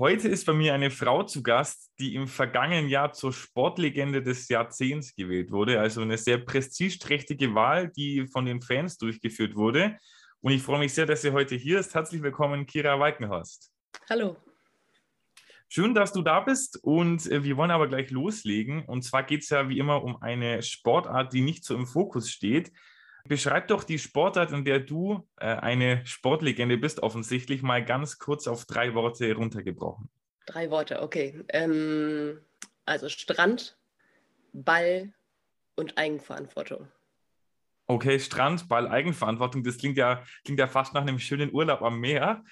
Heute ist bei mir eine Frau zu Gast, die im vergangenen Jahr zur Sportlegende des Jahrzehnts gewählt wurde. Also eine sehr prestigeträchtige Wahl, die von den Fans durchgeführt wurde. Und ich freue mich sehr, dass sie heute hier ist. Herzlich willkommen, Kira Weikenhorst. Hallo. Schön, dass du da bist und äh, wir wollen aber gleich loslegen. Und zwar geht es ja wie immer um eine Sportart, die nicht so im Fokus steht. Beschreib doch die Sportart, in der du äh, eine Sportlegende bist, offensichtlich mal ganz kurz auf drei Worte runtergebrochen. Drei Worte, okay. Ähm, also Strand, Ball und Eigenverantwortung. Okay, Strand, Ball, Eigenverantwortung, das klingt ja, klingt ja fast nach einem schönen Urlaub am Meer.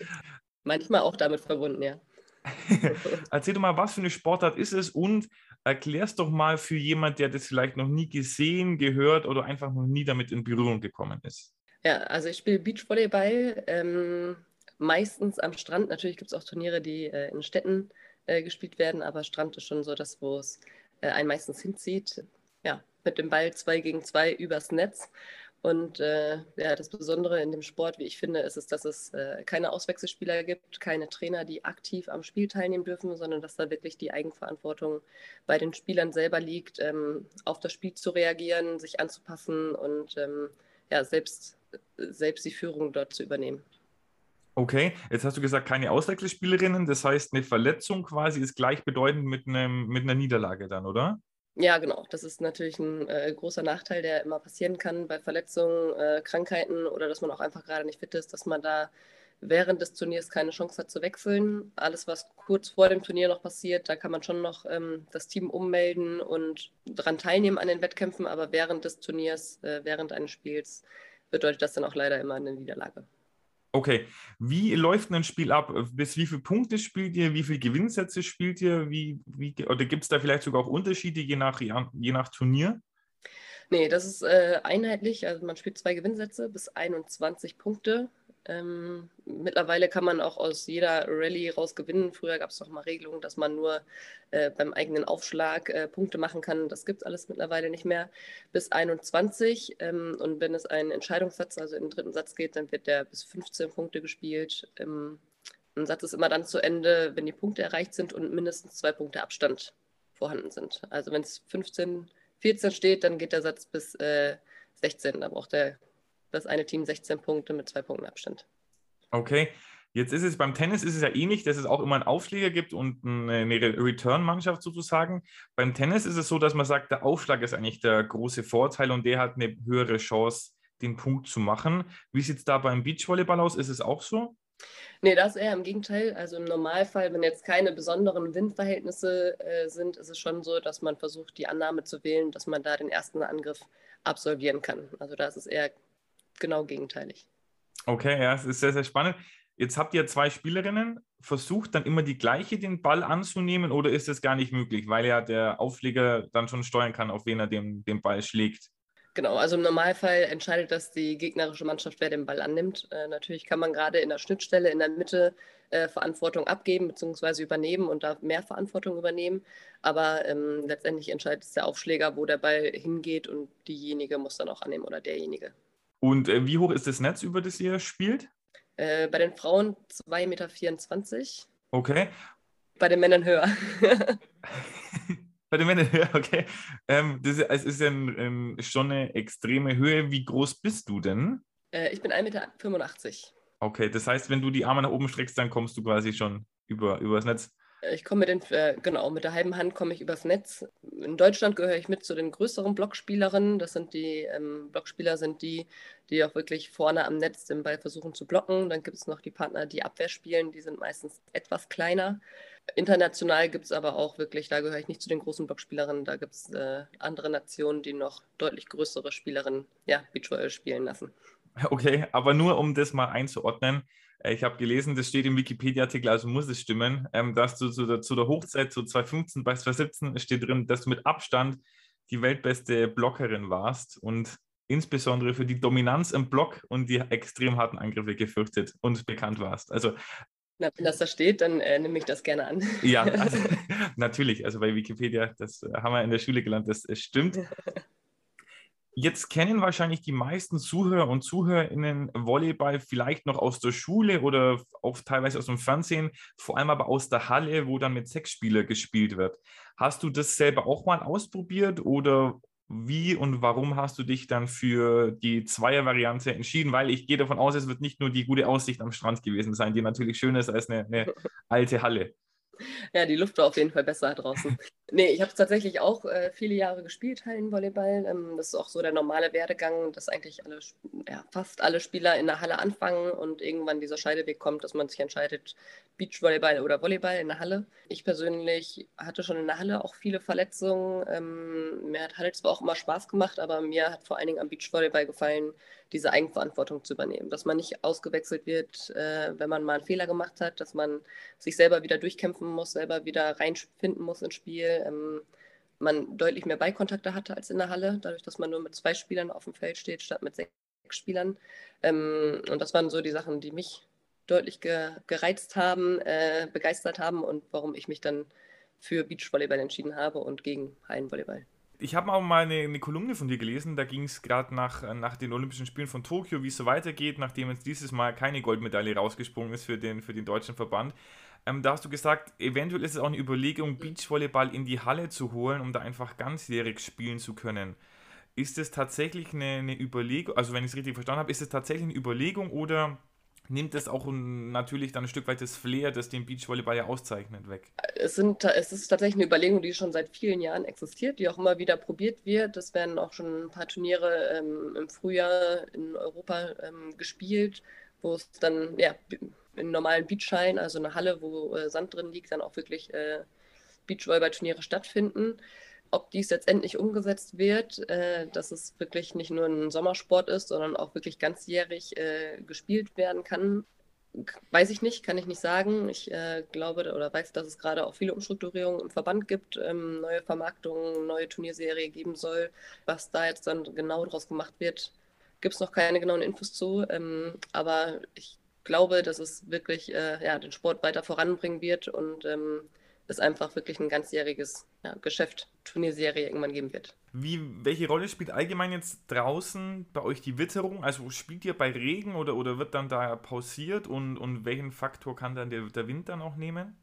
Manchmal auch damit verbunden, ja. Erzähl doch mal, was für eine Sportart ist es und erklär's doch mal für jemand, der das vielleicht noch nie gesehen, gehört oder einfach noch nie damit in Berührung gekommen ist. Ja, also ich spiele Beachvolleyball, ähm, meistens am Strand. Natürlich gibt es auch Turniere, die äh, in Städten äh, gespielt werden, aber Strand ist schon so das, wo es äh, einen meistens hinzieht. Ja, mit dem Ball zwei gegen zwei übers Netz. Und äh, ja, das Besondere in dem Sport, wie ich finde, ist es, dass es äh, keine Auswechselspieler gibt, keine Trainer, die aktiv am Spiel teilnehmen dürfen, sondern dass da wirklich die Eigenverantwortung bei den Spielern selber liegt, ähm, auf das Spiel zu reagieren, sich anzupassen und ähm, ja, selbst, selbst die Führung dort zu übernehmen. Okay, jetzt hast du gesagt, keine Auswechselspielerinnen, das heißt, eine Verletzung quasi ist gleichbedeutend mit, einem, mit einer Niederlage dann, oder? Ja, genau. Das ist natürlich ein äh, großer Nachteil, der immer passieren kann bei Verletzungen, äh, Krankheiten oder dass man auch einfach gerade nicht fit ist, dass man da während des Turniers keine Chance hat zu wechseln. Alles, was kurz vor dem Turnier noch passiert, da kann man schon noch ähm, das Team ummelden und daran teilnehmen an den Wettkämpfen, aber während des Turniers, äh, während eines Spiels, bedeutet das dann auch leider immer eine Niederlage. Okay, wie läuft ein Spiel ab? Bis wie viele Punkte spielt ihr? Wie viele Gewinnsätze spielt ihr? Wie, wie, oder gibt es da vielleicht sogar auch Unterschiede je nach, je nach Turnier? Nee, das ist äh, einheitlich. Also man spielt zwei Gewinnsätze bis 21 Punkte. Ähm, mittlerweile kann man auch aus jeder Rallye raus gewinnen. Früher gab es noch mal Regelungen, dass man nur äh, beim eigenen Aufschlag äh, Punkte machen kann. Das gibt es alles mittlerweile nicht mehr. Bis 21. Ähm, und wenn es einen Entscheidungssatz, also im dritten Satz geht, dann wird der bis 15 Punkte gespielt. Ähm, ein Satz ist immer dann zu Ende, wenn die Punkte erreicht sind und mindestens zwei Punkte Abstand vorhanden sind. Also wenn es 15, 14 steht, dann geht der Satz bis äh, 16. Da braucht der das eine Team 16 Punkte mit zwei Punkten Abstand. Okay. Jetzt ist es beim Tennis ist es ja ähnlich, dass es auch immer einen Aufschläger gibt und eine Return-Mannschaft sozusagen. Beim Tennis ist es so, dass man sagt, der Aufschlag ist eigentlich der große Vorteil und der hat eine höhere Chance, den Punkt zu machen. Wie sieht es da beim Beachvolleyball aus? Ist es auch so? Nee, das eher im Gegenteil. Also im Normalfall, wenn jetzt keine besonderen Windverhältnisse äh, sind, ist es schon so, dass man versucht, die Annahme zu wählen, dass man da den ersten Angriff absolvieren kann. Also da ist es eher genau gegenteilig. Okay, ja, es ist sehr, sehr spannend. Jetzt habt ihr zwei Spielerinnen. Versucht dann immer die gleiche den Ball anzunehmen oder ist das gar nicht möglich, weil ja der Aufleger dann schon steuern kann, auf wen er den, den Ball schlägt? Genau, also im Normalfall entscheidet das die gegnerische Mannschaft, wer den Ball annimmt. Äh, natürlich kann man gerade in der Schnittstelle in der Mitte äh, Verantwortung abgeben bzw. übernehmen und da mehr Verantwortung übernehmen. Aber ähm, letztendlich entscheidet es der Aufschläger, wo der Ball hingeht und diejenige muss dann auch annehmen oder derjenige. Und äh, wie hoch ist das Netz, über das ihr spielt? Äh, bei den Frauen 2,24 Meter. Okay. Bei den Männern höher. bei den Männern höher, okay. Ähm, das ist, es ist ja ein, ein, schon eine extreme Höhe. Wie groß bist du denn? Äh, ich bin 1,85 Meter. Okay, das heißt, wenn du die Arme nach oben streckst, dann kommst du quasi schon über, über das Netz. Ich komme mit den, äh, genau, mit der halben Hand komme ich übers Netz. In Deutschland gehöre ich mit zu den größeren Blockspielerinnen. Das sind die ähm, Blockspieler, sind die, die auch wirklich vorne am Netz den Ball versuchen zu blocken. Dann gibt es noch die Partner, die Abwehr spielen, die sind meistens etwas kleiner. International gibt es aber auch wirklich, da gehöre ich nicht zu den großen Blockspielerinnen, da gibt es äh, andere Nationen, die noch deutlich größere Spielerinnen, ja, Beachvolleyball spielen lassen. Okay, aber nur um das mal einzuordnen. Äh, ich habe gelesen, das steht im Wikipedia-Artikel, also muss es stimmen, ähm, dass du zu der, zu der Hochzeit, zu 2015 bei 2017 steht drin, dass du mit Abstand die weltbeste Blockerin warst. Und insbesondere für die Dominanz im Block und die extrem harten Angriffe gefürchtet und bekannt warst. Also na, wenn das da steht, dann äh, nehme ich das gerne an. Ja, also, natürlich. Also bei Wikipedia, das äh, haben wir in der Schule gelernt, das, das stimmt. Jetzt kennen wahrscheinlich die meisten Zuhörer und Zuhörerinnen Volleyball vielleicht noch aus der Schule oder auch teilweise aus dem Fernsehen, vor allem aber aus der Halle, wo dann mit sechs Spielern gespielt wird. Hast du das selber auch mal ausprobiert oder wie und warum hast du dich dann für die Zweier-Variante entschieden? Weil ich gehe davon aus, es wird nicht nur die gute Aussicht am Strand gewesen sein, die natürlich schöner ist als eine, eine alte Halle. Ja, die Luft war auf jeden Fall besser draußen. nee, ich habe tatsächlich auch äh, viele Jahre gespielt, Hallenvolleyball. Ähm, das ist auch so der normale Werdegang, dass eigentlich alle, ja, fast alle Spieler in der Halle anfangen und irgendwann dieser Scheideweg kommt, dass man sich entscheidet, Beachvolleyball oder Volleyball in der Halle. Ich persönlich hatte schon in der Halle auch viele Verletzungen. Ähm, mir hat Halle zwar auch immer Spaß gemacht, aber mir hat vor allen Dingen am Beachvolleyball gefallen, diese Eigenverantwortung zu übernehmen. Dass man nicht ausgewechselt wird, äh, wenn man mal einen Fehler gemacht hat, dass man sich selber wieder durchkämpfen muss, selber wieder reinfinden muss ins Spiel. Ähm, man deutlich mehr Beikontakte hatte als in der Halle, dadurch, dass man nur mit zwei Spielern auf dem Feld steht, statt mit sechs Spielern. Ähm, und das waren so die Sachen, die mich deutlich ge gereizt haben, äh, begeistert haben und warum ich mich dann für Beachvolleyball entschieden habe und gegen Hallenvolleyball ich habe auch mal eine, eine, Kolumne von dir gelesen, da ging es gerade nach, nach den Olympischen Spielen von Tokio, wie es so weitergeht, nachdem jetzt dieses Mal keine Goldmedaille rausgesprungen ist für den, für den deutschen Verband. Ähm, da hast du gesagt, eventuell ist es auch eine Überlegung, Beachvolleyball in die Halle zu holen, um da einfach ganzjährig spielen zu können. Ist es tatsächlich eine, eine Überlegung, also wenn ich es richtig verstanden habe, ist es tatsächlich eine Überlegung oder nimmt es auch natürlich dann ein Stück weit das Flair, das den Beachvolleyball ja auszeichnet, weg. Es, sind, es ist tatsächlich eine Überlegung, die schon seit vielen Jahren existiert, die auch immer wieder probiert wird. Es werden auch schon ein paar Turniere ähm, im Frühjahr in Europa ähm, gespielt, wo es dann ja, in normalen Beachhallen, also eine Halle, wo äh, Sand drin liegt, dann auch wirklich äh, Beachvolleyball-Turniere stattfinden ob dies jetzt endlich umgesetzt wird, äh, dass es wirklich nicht nur ein Sommersport ist, sondern auch wirklich ganzjährig äh, gespielt werden kann, weiß ich nicht, kann ich nicht sagen. Ich äh, glaube oder weiß, dass es gerade auch viele Umstrukturierungen im Verband gibt, ähm, neue Vermarktungen, neue Turnierserie geben soll. Was da jetzt dann genau draus gemacht wird, gibt es noch keine genauen Infos zu. Ähm, aber ich glaube, dass es wirklich äh, ja, den Sport weiter voranbringen wird und ähm, es einfach wirklich ein ganzjähriges ja, Geschäft, Turnierserie irgendwann geben wird. Wie, welche Rolle spielt allgemein jetzt draußen bei euch die Witterung? Also spielt ihr bei Regen oder, oder wird dann da pausiert und, und welchen Faktor kann dann der, der Wind dann auch nehmen?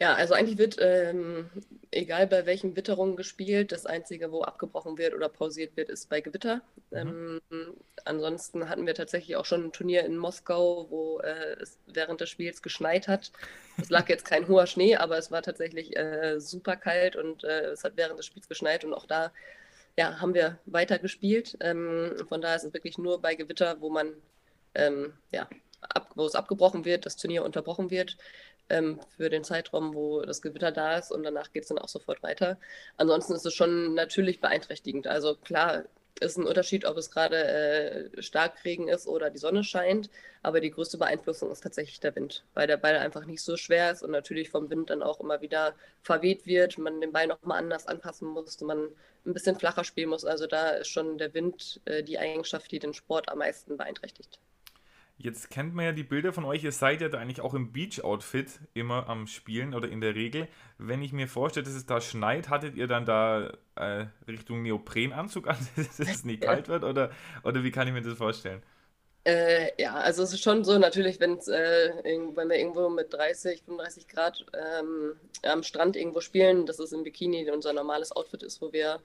Ja, also eigentlich wird, ähm, egal bei welchen Witterungen gespielt, das Einzige, wo abgebrochen wird oder pausiert wird, ist bei Gewitter. Mhm. Ähm, ansonsten hatten wir tatsächlich auch schon ein Turnier in Moskau, wo äh, es während des Spiels geschneit hat. Es lag jetzt kein hoher Schnee, aber es war tatsächlich äh, super kalt und äh, es hat während des Spiels geschneit und auch da ja, haben wir weiter gespielt. Ähm, von daher ist es wirklich nur bei Gewitter, wo man ähm, ja, ab, wo es abgebrochen wird, das Turnier unterbrochen wird ähm, für den Zeitraum, wo das Gewitter da ist und danach geht es dann auch sofort weiter. Ansonsten ist es schon natürlich beeinträchtigend. Also klar ist ein Unterschied, ob es gerade äh, Starkregen ist oder die Sonne scheint, aber die größte Beeinflussung ist tatsächlich der Wind, weil der Ball einfach nicht so schwer ist und natürlich vom Wind dann auch immer wieder verweht wird, man den Ball nochmal anders anpassen muss, man ein bisschen flacher spielen muss. Also da ist schon der Wind äh, die Eigenschaft, die den Sport am meisten beeinträchtigt. Jetzt kennt man ja die Bilder von euch, ihr seid ja da eigentlich auch im Beach-Outfit immer am Spielen oder in der Regel. Wenn ich mir vorstelle, dass es da schneit, hattet ihr dann da äh, Richtung Neoprenanzug an, dass es nicht kalt wird oder, oder wie kann ich mir das vorstellen? Äh, ja, also es ist schon so, natürlich, wenn's, äh, wenn wir irgendwo mit 30, 35 Grad ähm, am Strand irgendwo spielen, dass es im Bikini unser normales Outfit ist, wo wir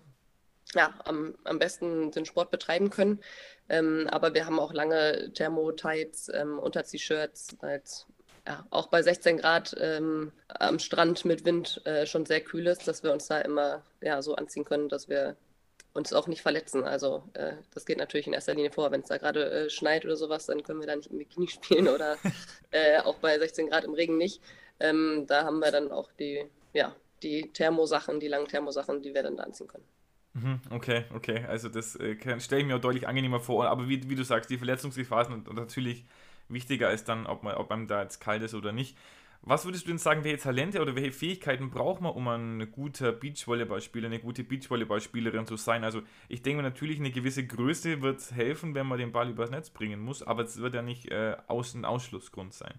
ja, am, am besten den Sport betreiben können. Ähm, aber wir haben auch lange Thermo-Tights, ähm, Unter-T-Shirts, halt, ja, auch bei 16 Grad ähm, am Strand mit Wind äh, schon sehr kühl ist, dass wir uns da immer ja, so anziehen können, dass wir uns auch nicht verletzen. Also äh, das geht natürlich in erster Linie vor. Wenn es da gerade äh, schneit oder sowas, dann können wir da nicht im Bikini spielen oder äh, auch bei 16 Grad im Regen nicht. Ähm, da haben wir dann auch die, ja, die Thermosachen, die langen Thermosachen, die wir dann da anziehen können. Mhm, okay, okay. Also das äh, stelle ich mir auch deutlich angenehmer vor. Aber wie, wie du sagst, die Verletzungsgefahr sind natürlich wichtiger als dann, ob, man, ob einem da jetzt kalt ist oder nicht. Was würdest du denn sagen, welche Talente oder welche Fähigkeiten braucht man, um ein guter Beachvolleyballspieler, eine gute Beachvolleyballspielerin zu sein? Also ich denke natürlich, eine gewisse Größe wird helfen, wenn man den Ball übers Netz bringen muss, aber es wird ja nicht äh, ein Ausschlussgrund sein.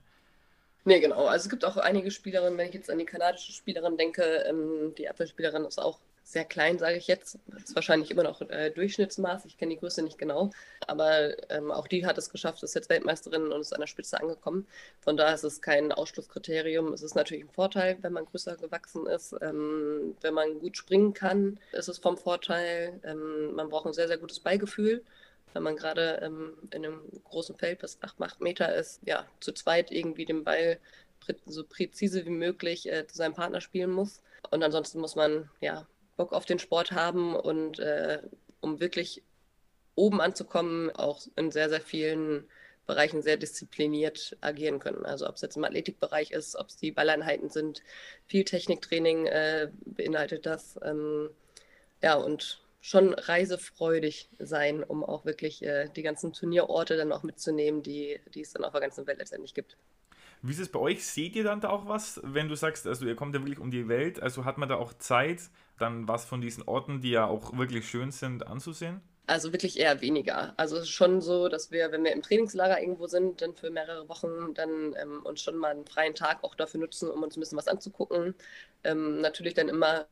Nee, genau. Also es gibt auch einige Spielerinnen, wenn ich jetzt an die kanadische Spielerin denke, ähm, die Abwehrspielerin ist auch sehr klein, sage ich jetzt. Ist wahrscheinlich immer noch äh, Durchschnittsmaß. Ich kenne die Größe nicht genau. Aber ähm, auch die hat es geschafft, ist jetzt Weltmeisterin und ist an der Spitze angekommen. Von daher ist es kein Ausschlusskriterium. Es ist natürlich ein Vorteil, wenn man größer gewachsen ist. Ähm, wenn man gut springen kann, ist es vom Vorteil. Ähm, man braucht ein sehr, sehr gutes Beigefühl. Wenn man gerade ähm, in einem großen Feld bis 8, 8 Meter ist, ja, zu zweit irgendwie den Ball so präzise wie möglich äh, zu seinem Partner spielen muss. Und ansonsten muss man ja Bock auf den Sport haben und äh, um wirklich oben anzukommen, auch in sehr, sehr vielen Bereichen sehr diszipliniert agieren können. Also ob es jetzt im Athletikbereich ist, ob es die Balleinheiten sind, viel Techniktraining äh, beinhaltet das. Ähm, ja, und schon reisefreudig sein, um auch wirklich äh, die ganzen Turnierorte dann auch mitzunehmen, die, die es dann auf der ganzen Welt letztendlich gibt. Wie ist es bei euch? Seht ihr dann da auch was, wenn du sagst, also ihr kommt ja wirklich um die Welt, also hat man da auch Zeit, dann was von diesen Orten, die ja auch wirklich schön sind, anzusehen? Also wirklich eher weniger. Also es ist schon so, dass wir, wenn wir im Trainingslager irgendwo sind, dann für mehrere Wochen dann ähm, uns schon mal einen freien Tag auch dafür nutzen, um uns ein bisschen was anzugucken. Ähm, natürlich dann immer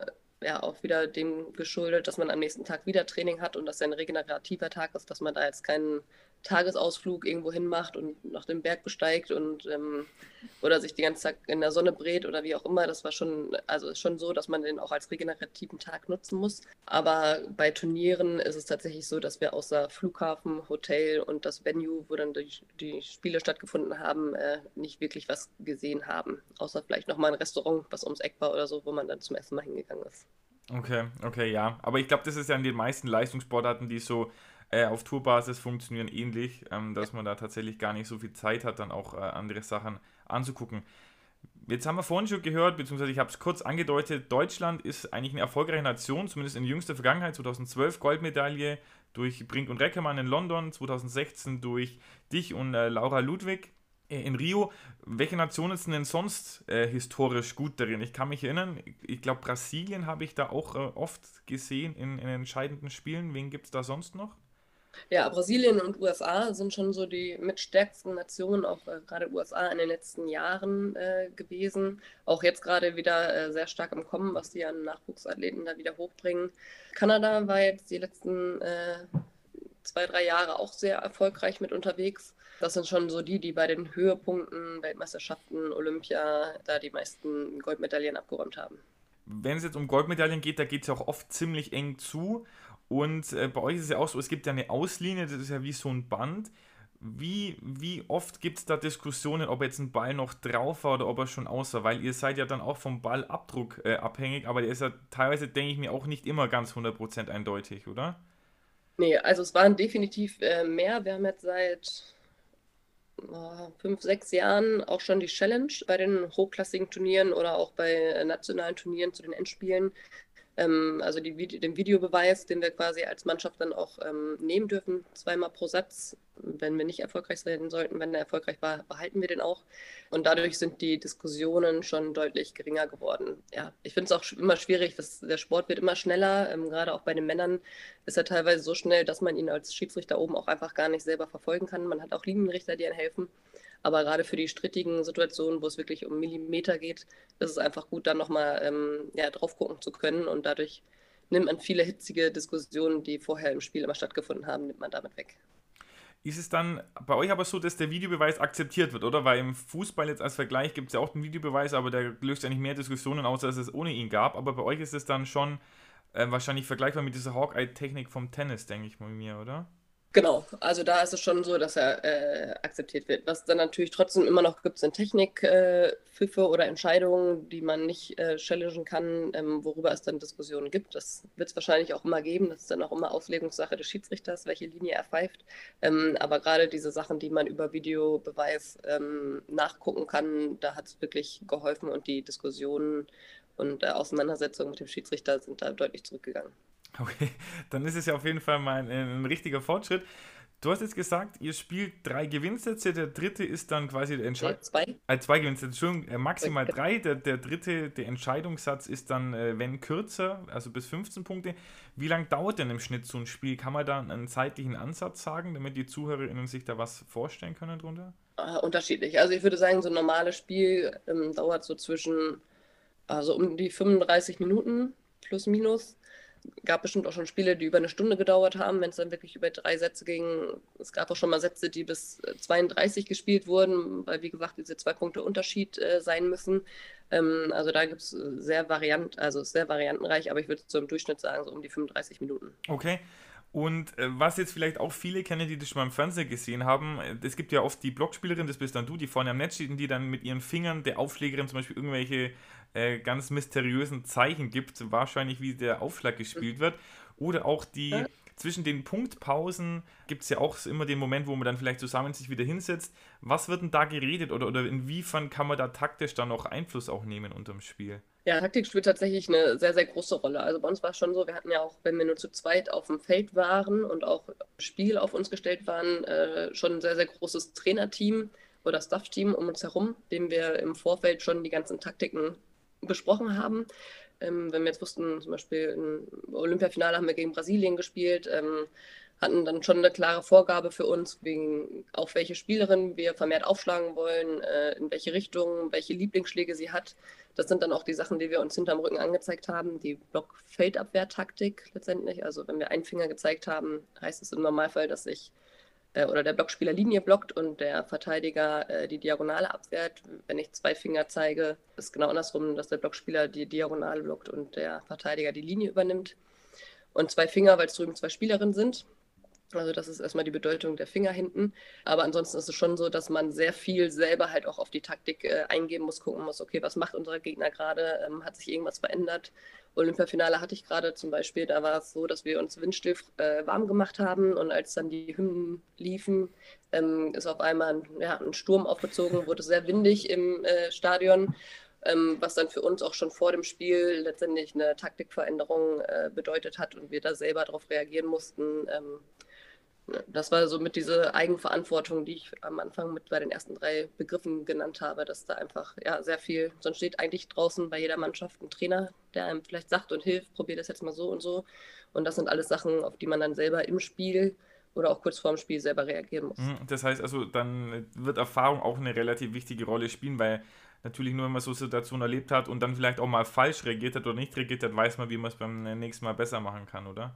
ja auch wieder dem geschuldet, dass man am nächsten Tag wieder Training hat und dass ja ein regenerativer Tag ist, dass man da jetzt keinen Tagesausflug irgendwo hin macht und nach dem Berg besteigt und ähm, oder sich die ganze Zeit in der Sonne brät oder wie auch immer. Das war schon, also ist schon so, dass man den auch als regenerativen Tag nutzen muss. Aber bei Turnieren ist es tatsächlich so, dass wir außer Flughafen, Hotel und das Venue, wo dann die, die Spiele stattgefunden haben, äh, nicht wirklich was gesehen haben. Außer vielleicht nochmal ein Restaurant, was ums Eck war oder so, wo man dann zum Essen mal hingegangen ist. Okay, okay, ja. Aber ich glaube, das ist ja in den meisten Leistungssportarten, die so äh, auf Tourbasis funktionieren ähnlich, ähm, dass man da tatsächlich gar nicht so viel Zeit hat, dann auch äh, andere Sachen anzugucken. Jetzt haben wir vorhin schon gehört, beziehungsweise ich habe es kurz angedeutet, Deutschland ist eigentlich eine erfolgreiche Nation, zumindest in jüngster Vergangenheit, 2012 Goldmedaille durch Brink und Reckermann in London, 2016 durch dich und äh, Laura Ludwig äh, in Rio. Welche Nationen sind denn sonst äh, historisch gut darin? Ich kann mich erinnern, ich glaube Brasilien habe ich da auch äh, oft gesehen in, in entscheidenden Spielen. Wen gibt es da sonst noch? Ja, Brasilien und USA sind schon so die mitstärksten Nationen, auch äh, gerade USA in den letzten Jahren äh, gewesen. Auch jetzt gerade wieder äh, sehr stark im Kommen, was die an Nachwuchsathleten da wieder hochbringen. Kanada war jetzt die letzten äh, zwei, drei Jahre auch sehr erfolgreich mit unterwegs. Das sind schon so die, die bei den Höhepunkten, Weltmeisterschaften, Olympia, da die meisten Goldmedaillen abgeräumt haben. Wenn es jetzt um Goldmedaillen geht, da geht es ja auch oft ziemlich eng zu. Und äh, bei euch ist es ja auch so, es gibt ja eine Auslinie, das ist ja wie so ein Band. Wie, wie oft gibt es da Diskussionen, ob jetzt ein Ball noch drauf war oder ob er schon aus war? Weil ihr seid ja dann auch vom Ballabdruck äh, abhängig, aber der ist ja teilweise, denke ich mir, auch nicht immer ganz 100% eindeutig, oder? Nee, also es waren definitiv äh, mehr. Wir haben jetzt seit oh, fünf, sechs Jahren auch schon die Challenge bei den hochklassigen Turnieren oder auch bei äh, nationalen Turnieren zu den Endspielen, ähm, also die, den Videobeweis, den wir quasi als Mannschaft dann auch ähm, nehmen dürfen, zweimal pro Satz. Wenn wir nicht erfolgreich sein sollten, wenn er erfolgreich war, behalten wir den auch. Und dadurch sind die Diskussionen schon deutlich geringer geworden. Ja, ich finde es auch immer schwierig, dass der Sport wird immer schneller. Ähm, gerade auch bei den Männern ist er teilweise so schnell, dass man ihn als Schiedsrichter oben auch einfach gar nicht selber verfolgen kann. Man hat auch Linienrichter, die einem helfen. Aber gerade für die strittigen Situationen, wo es wirklich um Millimeter geht, ist es einfach gut, dann nochmal ähm, ja, drauf gucken zu können. Und dadurch nimmt man viele hitzige Diskussionen, die vorher im Spiel immer stattgefunden haben, nimmt man damit weg. Ist es dann bei euch aber so, dass der Videobeweis akzeptiert wird, oder? Weil im Fußball jetzt als Vergleich gibt es ja auch den Videobeweis, aber der löst ja nicht mehr Diskussionen aus, als es ohne ihn gab. Aber bei euch ist es dann schon äh, wahrscheinlich vergleichbar mit dieser Hawkeye-Technik vom Tennis, denke ich mal mir, oder? Genau, also da ist es schon so, dass er äh, akzeptiert wird. Was dann natürlich trotzdem immer noch gibt, sind Technikpfiffe äh, oder Entscheidungen, die man nicht äh, challengen kann, ähm, worüber es dann Diskussionen gibt. Das wird es wahrscheinlich auch immer geben. Das ist dann auch immer Auslegungssache des Schiedsrichters, welche Linie er pfeift. Ähm, aber gerade diese Sachen, die man über Videobeweis ähm, nachgucken kann, da hat es wirklich geholfen und die Diskussionen und äh, Auseinandersetzungen mit dem Schiedsrichter sind da deutlich zurückgegangen. Okay, dann ist es ja auf jeden Fall mal ein, ein richtiger Fortschritt. Du hast jetzt gesagt, ihr spielt drei Gewinnsätze, der dritte ist dann quasi der Entscheidung. zwei. Äh, zwei Gewinnsätze, Entschuldigung, äh, maximal drei. Der, der dritte, der Entscheidungssatz ist dann, äh, wenn kürzer, also bis 15 Punkte. Wie lange dauert denn im Schnitt so ein Spiel? Kann man da einen zeitlichen Ansatz sagen, damit die ZuhörerInnen sich da was vorstellen können drunter? Uh, unterschiedlich. Also ich würde sagen, so ein normales Spiel ähm, dauert so zwischen, also um die 35 Minuten plus minus gab bestimmt auch schon Spiele, die über eine Stunde gedauert haben, wenn es dann wirklich über drei Sätze ging. Es gab auch schon mal Sätze, die bis 32 äh, gespielt wurden, weil, wie gesagt, diese zwei Punkte Unterschied äh, sein müssen. Ähm, also da gibt es sehr variant, also sehr variantenreich, aber ich würde so im Durchschnitt sagen, so um die 35 Minuten. Okay. Und äh, was jetzt vielleicht auch viele kennen, die das schon mal im Fernsehen gesehen haben, äh, es gibt ja oft die Blockspielerin, das bist dann du, die vorne am Netz steht und die dann mit ihren Fingern der Aufschlägerin zum Beispiel irgendwelche äh, ganz mysteriösen Zeichen gibt, wahrscheinlich wie der Aufschlag gespielt wird. Oder auch die zwischen den Punktpausen gibt es ja auch immer den Moment, wo man dann vielleicht zusammen sich wieder hinsetzt. Was wird denn da geredet oder, oder inwiefern kann man da taktisch dann noch Einfluss auch nehmen unterm Spiel? Ja, Taktik spielt tatsächlich eine sehr, sehr große Rolle. Also bei uns war es schon so, wir hatten ja auch, wenn wir nur zu zweit auf dem Feld waren und auch Spiel auf uns gestellt waren, äh, schon ein sehr, sehr großes Trainerteam oder Staff-Team um uns herum, dem wir im Vorfeld schon die ganzen Taktiken besprochen haben. Ähm, wenn wir jetzt wussten, zum Beispiel im Olympiafinale haben wir gegen Brasilien gespielt, ähm, hatten dann schon eine klare Vorgabe für uns, wegen auf welche Spielerin wir vermehrt aufschlagen wollen, äh, in welche Richtung, welche Lieblingsschläge sie hat. Das sind dann auch die Sachen, die wir uns hinterm Rücken angezeigt haben, die Block-Feldabwehr-Taktik letztendlich. Also wenn wir einen Finger gezeigt haben, heißt es im Normalfall, dass ich äh, oder der Blockspieler Linie blockt und der Verteidiger äh, die Diagonale abwehrt. Wenn ich zwei Finger zeige, ist genau andersrum, dass der Blockspieler die Diagonale blockt und der Verteidiger die Linie übernimmt. Und zwei Finger, weil es drüben zwei Spielerinnen sind. Also das ist erstmal die Bedeutung der Finger hinten. Aber ansonsten ist es schon so, dass man sehr viel selber halt auch auf die Taktik äh, eingeben muss, gucken muss, okay, was macht unser Gegner gerade? Ähm, hat sich irgendwas verändert? Olympiafinale hatte ich gerade zum Beispiel, da war es so, dass wir uns windstill äh, warm gemacht haben und als dann die Hymnen liefen, ähm, ist auf einmal ein, ja, ein, Sturm aufgezogen, wurde sehr windig im äh, Stadion, ähm, was dann für uns auch schon vor dem Spiel letztendlich eine Taktikveränderung äh, bedeutet hat und wir da selber darauf reagieren mussten. Das war so mit dieser Eigenverantwortung, die ich am Anfang mit bei den ersten drei Begriffen genannt habe, dass da einfach ja sehr viel, sonst steht eigentlich draußen bei jeder Mannschaft ein Trainer, der einem vielleicht sagt und hilft, probier das jetzt mal so und so. Und das sind alles Sachen, auf die man dann selber im Spiel oder auch kurz vorm Spiel selber reagieren muss. Mhm, das heißt also, dann wird Erfahrung auch eine relativ wichtige Rolle spielen, weil natürlich nur, wenn man so Situationen erlebt hat und dann vielleicht auch mal falsch reagiert hat oder nicht reagiert hat, weiß man, wie man es beim nächsten Mal besser machen kann, oder?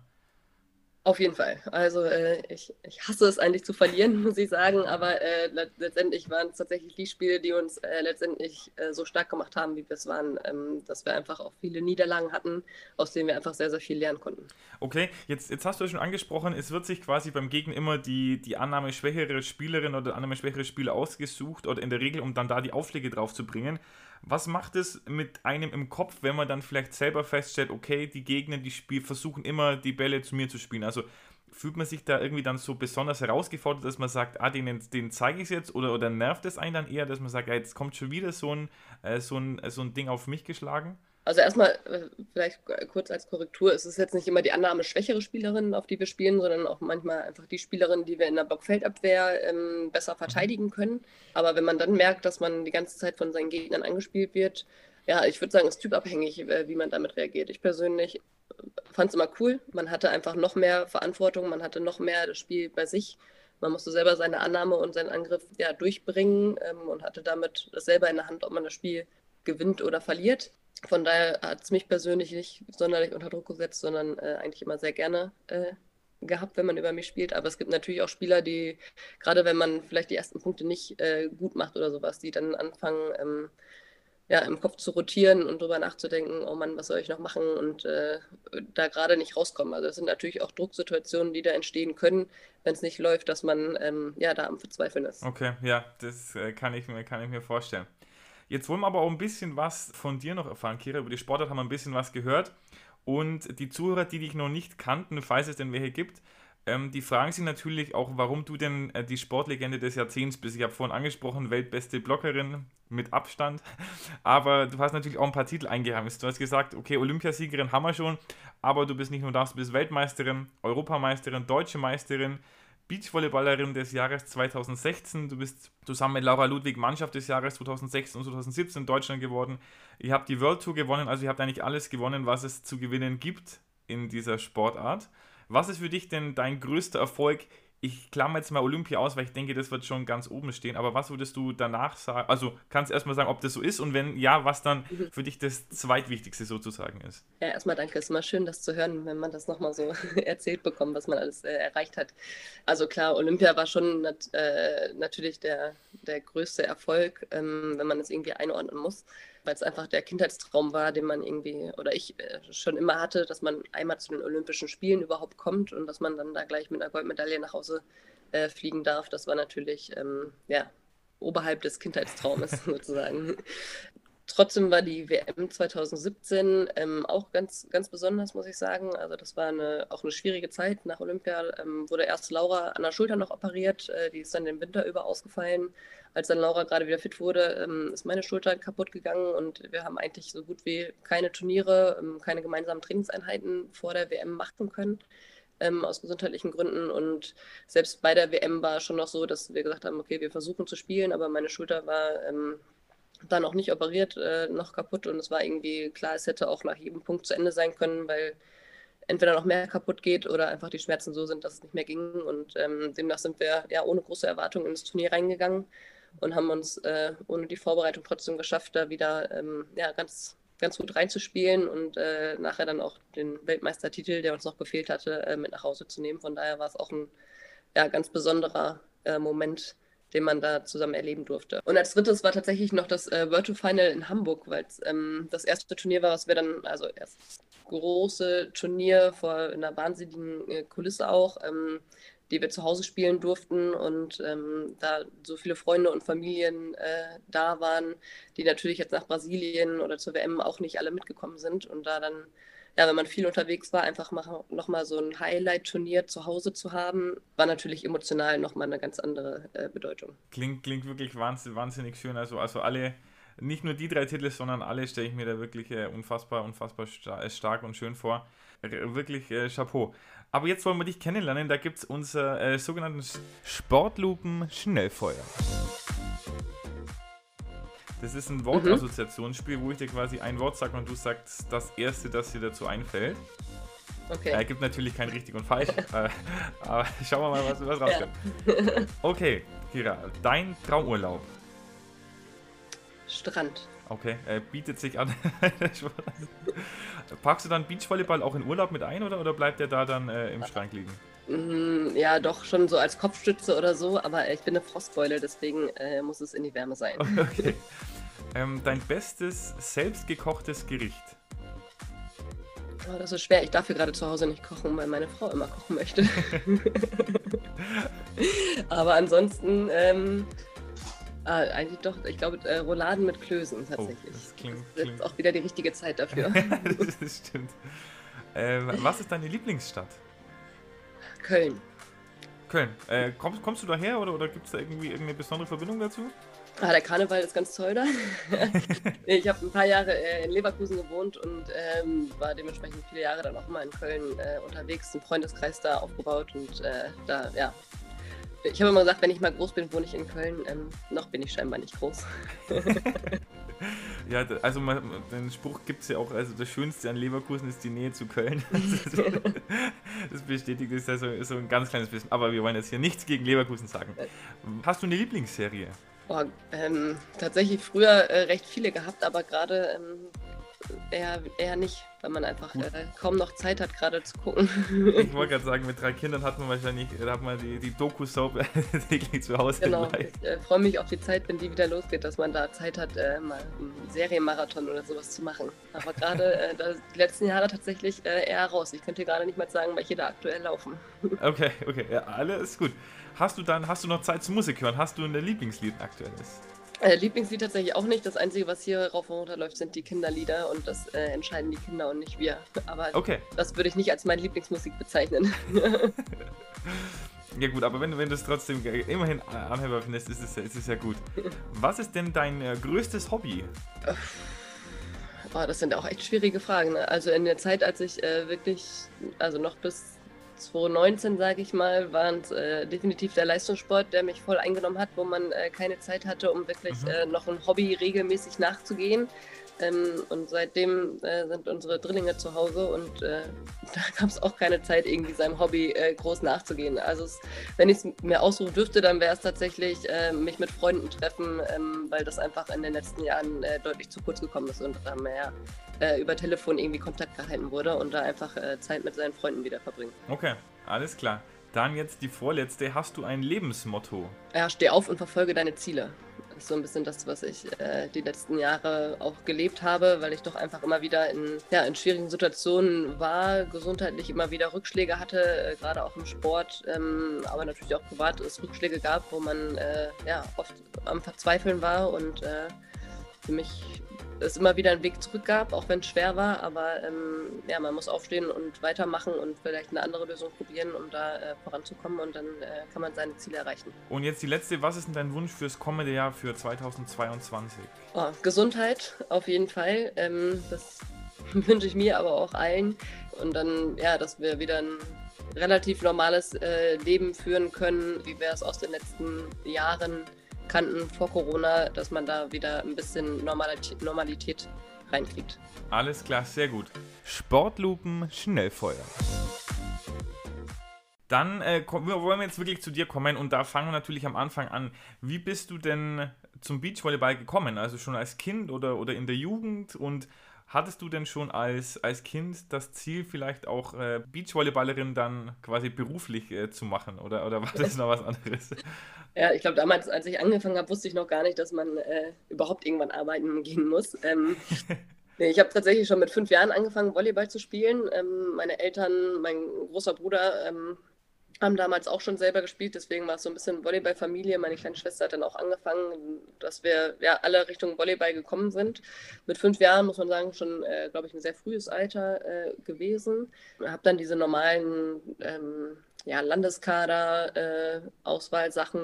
Auf jeden Fall. Also äh, ich, ich hasse es eigentlich zu verlieren, muss ich sagen, aber äh, letztendlich waren es tatsächlich die Spiele, die uns äh, letztendlich äh, so stark gemacht haben, wie wir es waren, ähm, dass wir einfach auch viele Niederlagen hatten, aus denen wir einfach sehr, sehr viel lernen konnten. Okay, jetzt, jetzt hast du ja schon angesprochen, es wird sich quasi beim Gegner immer die, die Annahme schwächere Spielerin oder Annahme schwächere Spieler ausgesucht oder in der Regel, um dann da die Aufschläge drauf zu bringen. Was macht es mit einem im Kopf, wenn man dann vielleicht selber feststellt, okay, die Gegner, die Spiel, versuchen immer die Bälle zu mir zu spielen? Also fühlt man sich da irgendwie dann so besonders herausgefordert, dass man sagt, ah, den, den zeige ich es jetzt oder, oder nervt es einen dann eher, dass man sagt, ja, jetzt kommt schon wieder so ein, äh, so, ein, so ein Ding auf mich geschlagen? Also erstmal äh, vielleicht kurz als Korrektur, es ist jetzt nicht immer die Annahme schwächere Spielerinnen, auf die wir spielen, sondern auch manchmal einfach die Spielerinnen, die wir in der Blockfeldabwehr ähm, besser verteidigen können. Aber wenn man dann merkt, dass man die ganze Zeit von seinen Gegnern angespielt wird, ja, ich würde sagen, es ist typabhängig, äh, wie man damit reagiert. Ich persönlich äh, fand es immer cool. Man hatte einfach noch mehr Verantwortung, man hatte noch mehr das Spiel bei sich. Man musste selber seine Annahme und seinen Angriff ja, durchbringen ähm, und hatte damit das selber in der Hand, ob man das Spiel gewinnt oder verliert. Von daher hat es mich persönlich nicht sonderlich unter Druck gesetzt, sondern äh, eigentlich immer sehr gerne äh, gehabt, wenn man über mich spielt. Aber es gibt natürlich auch Spieler, die, gerade wenn man vielleicht die ersten Punkte nicht äh, gut macht oder sowas, die dann anfangen, ähm, ja, im Kopf zu rotieren und darüber nachzudenken, oh Mann, was soll ich noch machen und äh, da gerade nicht rauskommen. Also es sind natürlich auch Drucksituationen, die da entstehen können, wenn es nicht läuft, dass man ähm, ja da am Verzweifeln ist. Okay, ja, das äh, kann, ich mir, kann ich mir vorstellen. Jetzt wollen wir aber auch ein bisschen was von dir noch erfahren, Kira. Über die Sportart haben wir ein bisschen was gehört. Und die Zuhörer, die dich noch nicht kannten, falls es denn welche gibt, ähm, die fragen sich natürlich auch, warum du denn äh, die Sportlegende des Jahrzehnts bist. Ich habe vorhin angesprochen, weltbeste Blockerin mit Abstand. Aber du hast natürlich auch ein paar Titel eingeheimst. Du hast gesagt, okay, Olympiasiegerin haben wir schon, aber du bist nicht nur das, du bist Weltmeisterin, Europameisterin, Deutsche Meisterin, Beachvolleyballerin des Jahres 2016. Du bist zusammen mit Laura Ludwig Mannschaft des Jahres 2016 und 2017 in Deutschland geworden. Ihr habt die World Tour gewonnen, also ihr habt eigentlich alles gewonnen, was es zu gewinnen gibt in dieser Sportart. Was ist für dich denn dein größter Erfolg ich klammer jetzt mal Olympia aus, weil ich denke, das wird schon ganz oben stehen. Aber was würdest du danach sagen? Also kannst du erstmal sagen, ob das so ist und wenn ja, was dann mhm. für dich das zweitwichtigste sozusagen ist? Ja, erstmal danke. Es ist immer schön, das zu hören, wenn man das nochmal so erzählt bekommt, was man alles äh, erreicht hat. Also klar, Olympia war schon nat äh, natürlich der, der größte Erfolg, ähm, wenn man es irgendwie einordnen muss weil es einfach der Kindheitstraum war, den man irgendwie oder ich äh, schon immer hatte, dass man einmal zu den Olympischen Spielen überhaupt kommt und dass man dann da gleich mit einer Goldmedaille nach Hause äh, fliegen darf. Das war natürlich ähm, ja, oberhalb des Kindheitstraumes sozusagen. Trotzdem war die WM 2017 ähm, auch ganz, ganz besonders, muss ich sagen. Also das war eine, auch eine schwierige Zeit. Nach Olympia ähm, wurde erst Laura an der Schulter noch operiert. Äh, die ist dann den Winter über ausgefallen. Als dann Laura gerade wieder fit wurde, ähm, ist meine Schulter kaputt gegangen und wir haben eigentlich so gut wie keine Turniere, ähm, keine gemeinsamen Trainingseinheiten vor der WM machen können. Ähm, aus gesundheitlichen Gründen. Und selbst bei der WM war schon noch so, dass wir gesagt haben, okay, wir versuchen zu spielen, aber meine Schulter war ähm, dann auch nicht operiert, äh, noch kaputt und es war irgendwie klar, es hätte auch nach jedem Punkt zu Ende sein können, weil entweder noch mehr kaputt geht oder einfach die Schmerzen so sind, dass es nicht mehr ging. Und ähm, demnach sind wir ja ohne große Erwartungen ins Turnier reingegangen und haben uns äh, ohne die Vorbereitung trotzdem geschafft, da wieder ähm, ja, ganz, ganz gut reinzuspielen und äh, nachher dann auch den Weltmeistertitel, der uns noch gefehlt hatte, äh, mit nach Hause zu nehmen. Von daher war es auch ein ja, ganz besonderer äh, Moment den man da zusammen erleben durfte. Und als drittes war tatsächlich noch das äh, Tour Final in Hamburg, weil es ähm, das erste Turnier war, was wir dann, also erst große Turnier vor einer wahnsinnigen äh, Kulisse auch, ähm, die wir zu Hause spielen durften und ähm, da so viele Freunde und Familien äh, da waren, die natürlich jetzt nach Brasilien oder zur WM auch nicht alle mitgekommen sind und da dann ja, wenn man viel unterwegs war, einfach nochmal so ein Highlight-Turnier zu Hause zu haben, war natürlich emotional nochmal eine ganz andere äh, Bedeutung. Klingt, klingt wirklich wahnsinnig, wahnsinnig schön. Also, also alle, nicht nur die drei Titel, sondern alle stelle ich mir da wirklich äh, unfassbar, unfassbar äh, stark und schön vor. Wirklich äh, Chapeau. Aber jetzt wollen wir dich kennenlernen. Da gibt es unser äh, sogenanntes Sportlupen-Schnellfeuer. Das ist ein Wortassoziationsspiel, wo ich dir quasi ein Wort sage und du sagst das erste, das dir dazu einfällt. Okay. Äh, gibt natürlich kein richtig und falsch, äh, aber schauen wir mal, was, was rauskommt. Ja. Okay, Kira, dein Traumurlaub. Strand. Okay, äh, bietet sich an. Packst du dann Beachvolleyball auch in Urlaub mit ein oder, oder bleibt der da dann äh, im Schrank liegen? Mm, ja, doch schon so als Kopfstütze oder so, aber ich bin eine Frostbeule, deswegen äh, muss es in die Wärme sein. Okay. Ähm, dein bestes selbstgekochtes Gericht? Oh, das ist schwer. Ich darf hier gerade zu Hause nicht kochen, weil meine Frau immer kochen möchte. aber ansonsten, ähm, ah, eigentlich doch, ich glaube, äh, Rouladen mit Klößen tatsächlich. Oh, das klingt, das ist klingt... auch wieder die richtige Zeit dafür. das stimmt. Ähm, was ist deine Lieblingsstadt? Köln. Köln. Äh, kommst, kommst du daher oder, oder gibt es da irgendwie irgendeine besondere Verbindung dazu? Ah, der Karneval ist ganz toll da. ich habe ein paar Jahre äh, in Leverkusen gewohnt und ähm, war dementsprechend viele Jahre dann auch immer in Köln äh, unterwegs, einen Freundeskreis da aufgebaut und äh, da, ja. Ich habe immer gesagt, wenn ich mal groß bin, wohne ich in Köln. Ähm, noch bin ich scheinbar nicht groß. Ja, also man, den Spruch gibt es ja auch, also das Schönste an Leverkusen ist die Nähe zu Köln. das bestätigt ist ja so, so, ein ganz kleines bisschen. Aber wir wollen jetzt hier nichts gegen Leverkusen sagen. Hast du eine Lieblingsserie? Oh, ähm, tatsächlich früher äh, recht viele gehabt, aber gerade ähm, eher, eher nicht, weil man einfach äh, kaum noch Zeit hat, gerade zu gucken. ich wollte gerade sagen, mit drei Kindern hat man wahrscheinlich da hat man die, die Doku-Soap täglich zu Hause. Genau, ich äh, freue mich auf die Zeit, wenn die wieder losgeht, dass man da Zeit hat, äh, mal einen Serienmarathon oder sowas zu machen. Aber gerade äh, die letzten Jahre tatsächlich äh, eher raus. Ich könnte gerade nicht mal sagen, welche da aktuell laufen. okay, okay, ja, alles gut. Hast du dann, hast du noch Zeit zum Musik hören? Hast du ein Lieblingslied aktuelles? Äh, Lieblingslied tatsächlich auch nicht. Das Einzige, was hier rauf und runter läuft, sind die Kinderlieder und das äh, entscheiden die Kinder und nicht wir. Aber okay. das würde ich nicht als meine Lieblingsmusik bezeichnen. ja gut, aber wenn, wenn du es trotzdem immerhin anhörbar findest, ist es, ist es ja gut. Was ist denn dein äh, größtes Hobby? Oh, das sind auch echt schwierige Fragen. Ne? Also in der Zeit, als ich äh, wirklich, also noch bis 2019, sage ich mal, war es äh, definitiv der Leistungssport, der mich voll eingenommen hat, wo man äh, keine Zeit hatte, um wirklich mhm. äh, noch ein Hobby regelmäßig nachzugehen. Ähm, und seitdem äh, sind unsere Drillinge zu Hause und äh, da gab es auch keine Zeit, irgendwie seinem Hobby äh, groß nachzugehen. Also es, wenn ich es mir aussuchen dürfte, dann wäre es tatsächlich äh, mich mit Freunden treffen, ähm, weil das einfach in den letzten Jahren äh, deutlich zu kurz gekommen ist und da mehr äh, über Telefon irgendwie Kontakt gehalten wurde und da einfach Zeit mit seinen Freunden wieder verbringen. Okay, alles klar. Dann jetzt die vorletzte. Hast du ein Lebensmotto? Ja, steh auf und verfolge deine Ziele ist so ein bisschen das, was ich äh, die letzten Jahre auch gelebt habe, weil ich doch einfach immer wieder in, ja, in schwierigen Situationen war, gesundheitlich immer wieder Rückschläge hatte, äh, gerade auch im Sport, ähm, aber natürlich auch privat es Rückschläge gab, wo man äh, ja, oft am Verzweifeln war und äh, für mich es immer wieder einen Weg zurück gab, auch wenn es schwer war. Aber ähm, ja, man muss aufstehen und weitermachen und vielleicht eine andere Lösung probieren, um da äh, voranzukommen und dann äh, kann man seine Ziele erreichen. Und jetzt die letzte, was ist denn dein Wunsch fürs kommende Jahr für 2022? Oh, Gesundheit auf jeden Fall. Ähm, das wünsche ich mir, aber auch allen. Und dann, ja, dass wir wieder ein relativ normales äh, Leben führen können, wie wir es aus den letzten Jahren kannten vor Corona, dass man da wieder ein bisschen Normalität, reinkriegt. Alles klar, sehr gut. Sportlupen, Schnellfeuer. Dann äh, wollen wir jetzt wirklich zu dir kommen und da fangen wir natürlich am Anfang an. Wie bist du denn zum Beachvolleyball gekommen? Also schon als Kind oder, oder in der Jugend und Hattest du denn schon als, als Kind das Ziel, vielleicht auch äh, Beachvolleyballerin dann quasi beruflich äh, zu machen? Oder, oder war das noch was anderes? Ja, ich glaube, damals, als ich angefangen habe, wusste ich noch gar nicht, dass man äh, überhaupt irgendwann arbeiten gehen muss. Ähm, nee, ich habe tatsächlich schon mit fünf Jahren angefangen, Volleyball zu spielen. Ähm, meine Eltern, mein großer Bruder ähm, haben damals auch schon selber gespielt, deswegen war es so ein bisschen Volleyball-Familie. Meine kleine Schwester hat dann auch angefangen, dass wir ja alle Richtung Volleyball gekommen sind. Mit fünf Jahren muss man sagen, schon, äh, glaube ich, ein sehr frühes Alter äh, gewesen. Habe dann diese normalen ähm, ja, Landeskader, äh,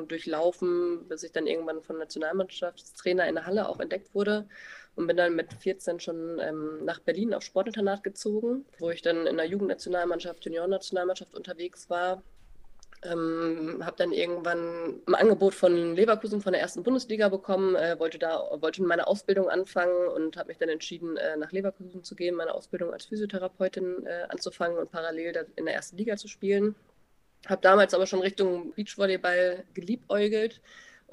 durchlaufen, bis ich dann irgendwann von Nationalmannschaftstrainer in der Halle auch entdeckt wurde und bin dann mit 14 schon ähm, nach Berlin auf Sportinternat gezogen, wo ich dann in der Jugendnationalmannschaft, Juniorennationalmannschaft unterwegs war ähm, habe dann irgendwann ein Angebot von Leverkusen von der ersten Bundesliga bekommen, äh, wollte da wollte meine Ausbildung anfangen und habe mich dann entschieden, äh, nach Leverkusen zu gehen, meine Ausbildung als Physiotherapeutin äh, anzufangen und parallel in der ersten Liga zu spielen. Habe damals aber schon Richtung Beachvolleyball geliebäugelt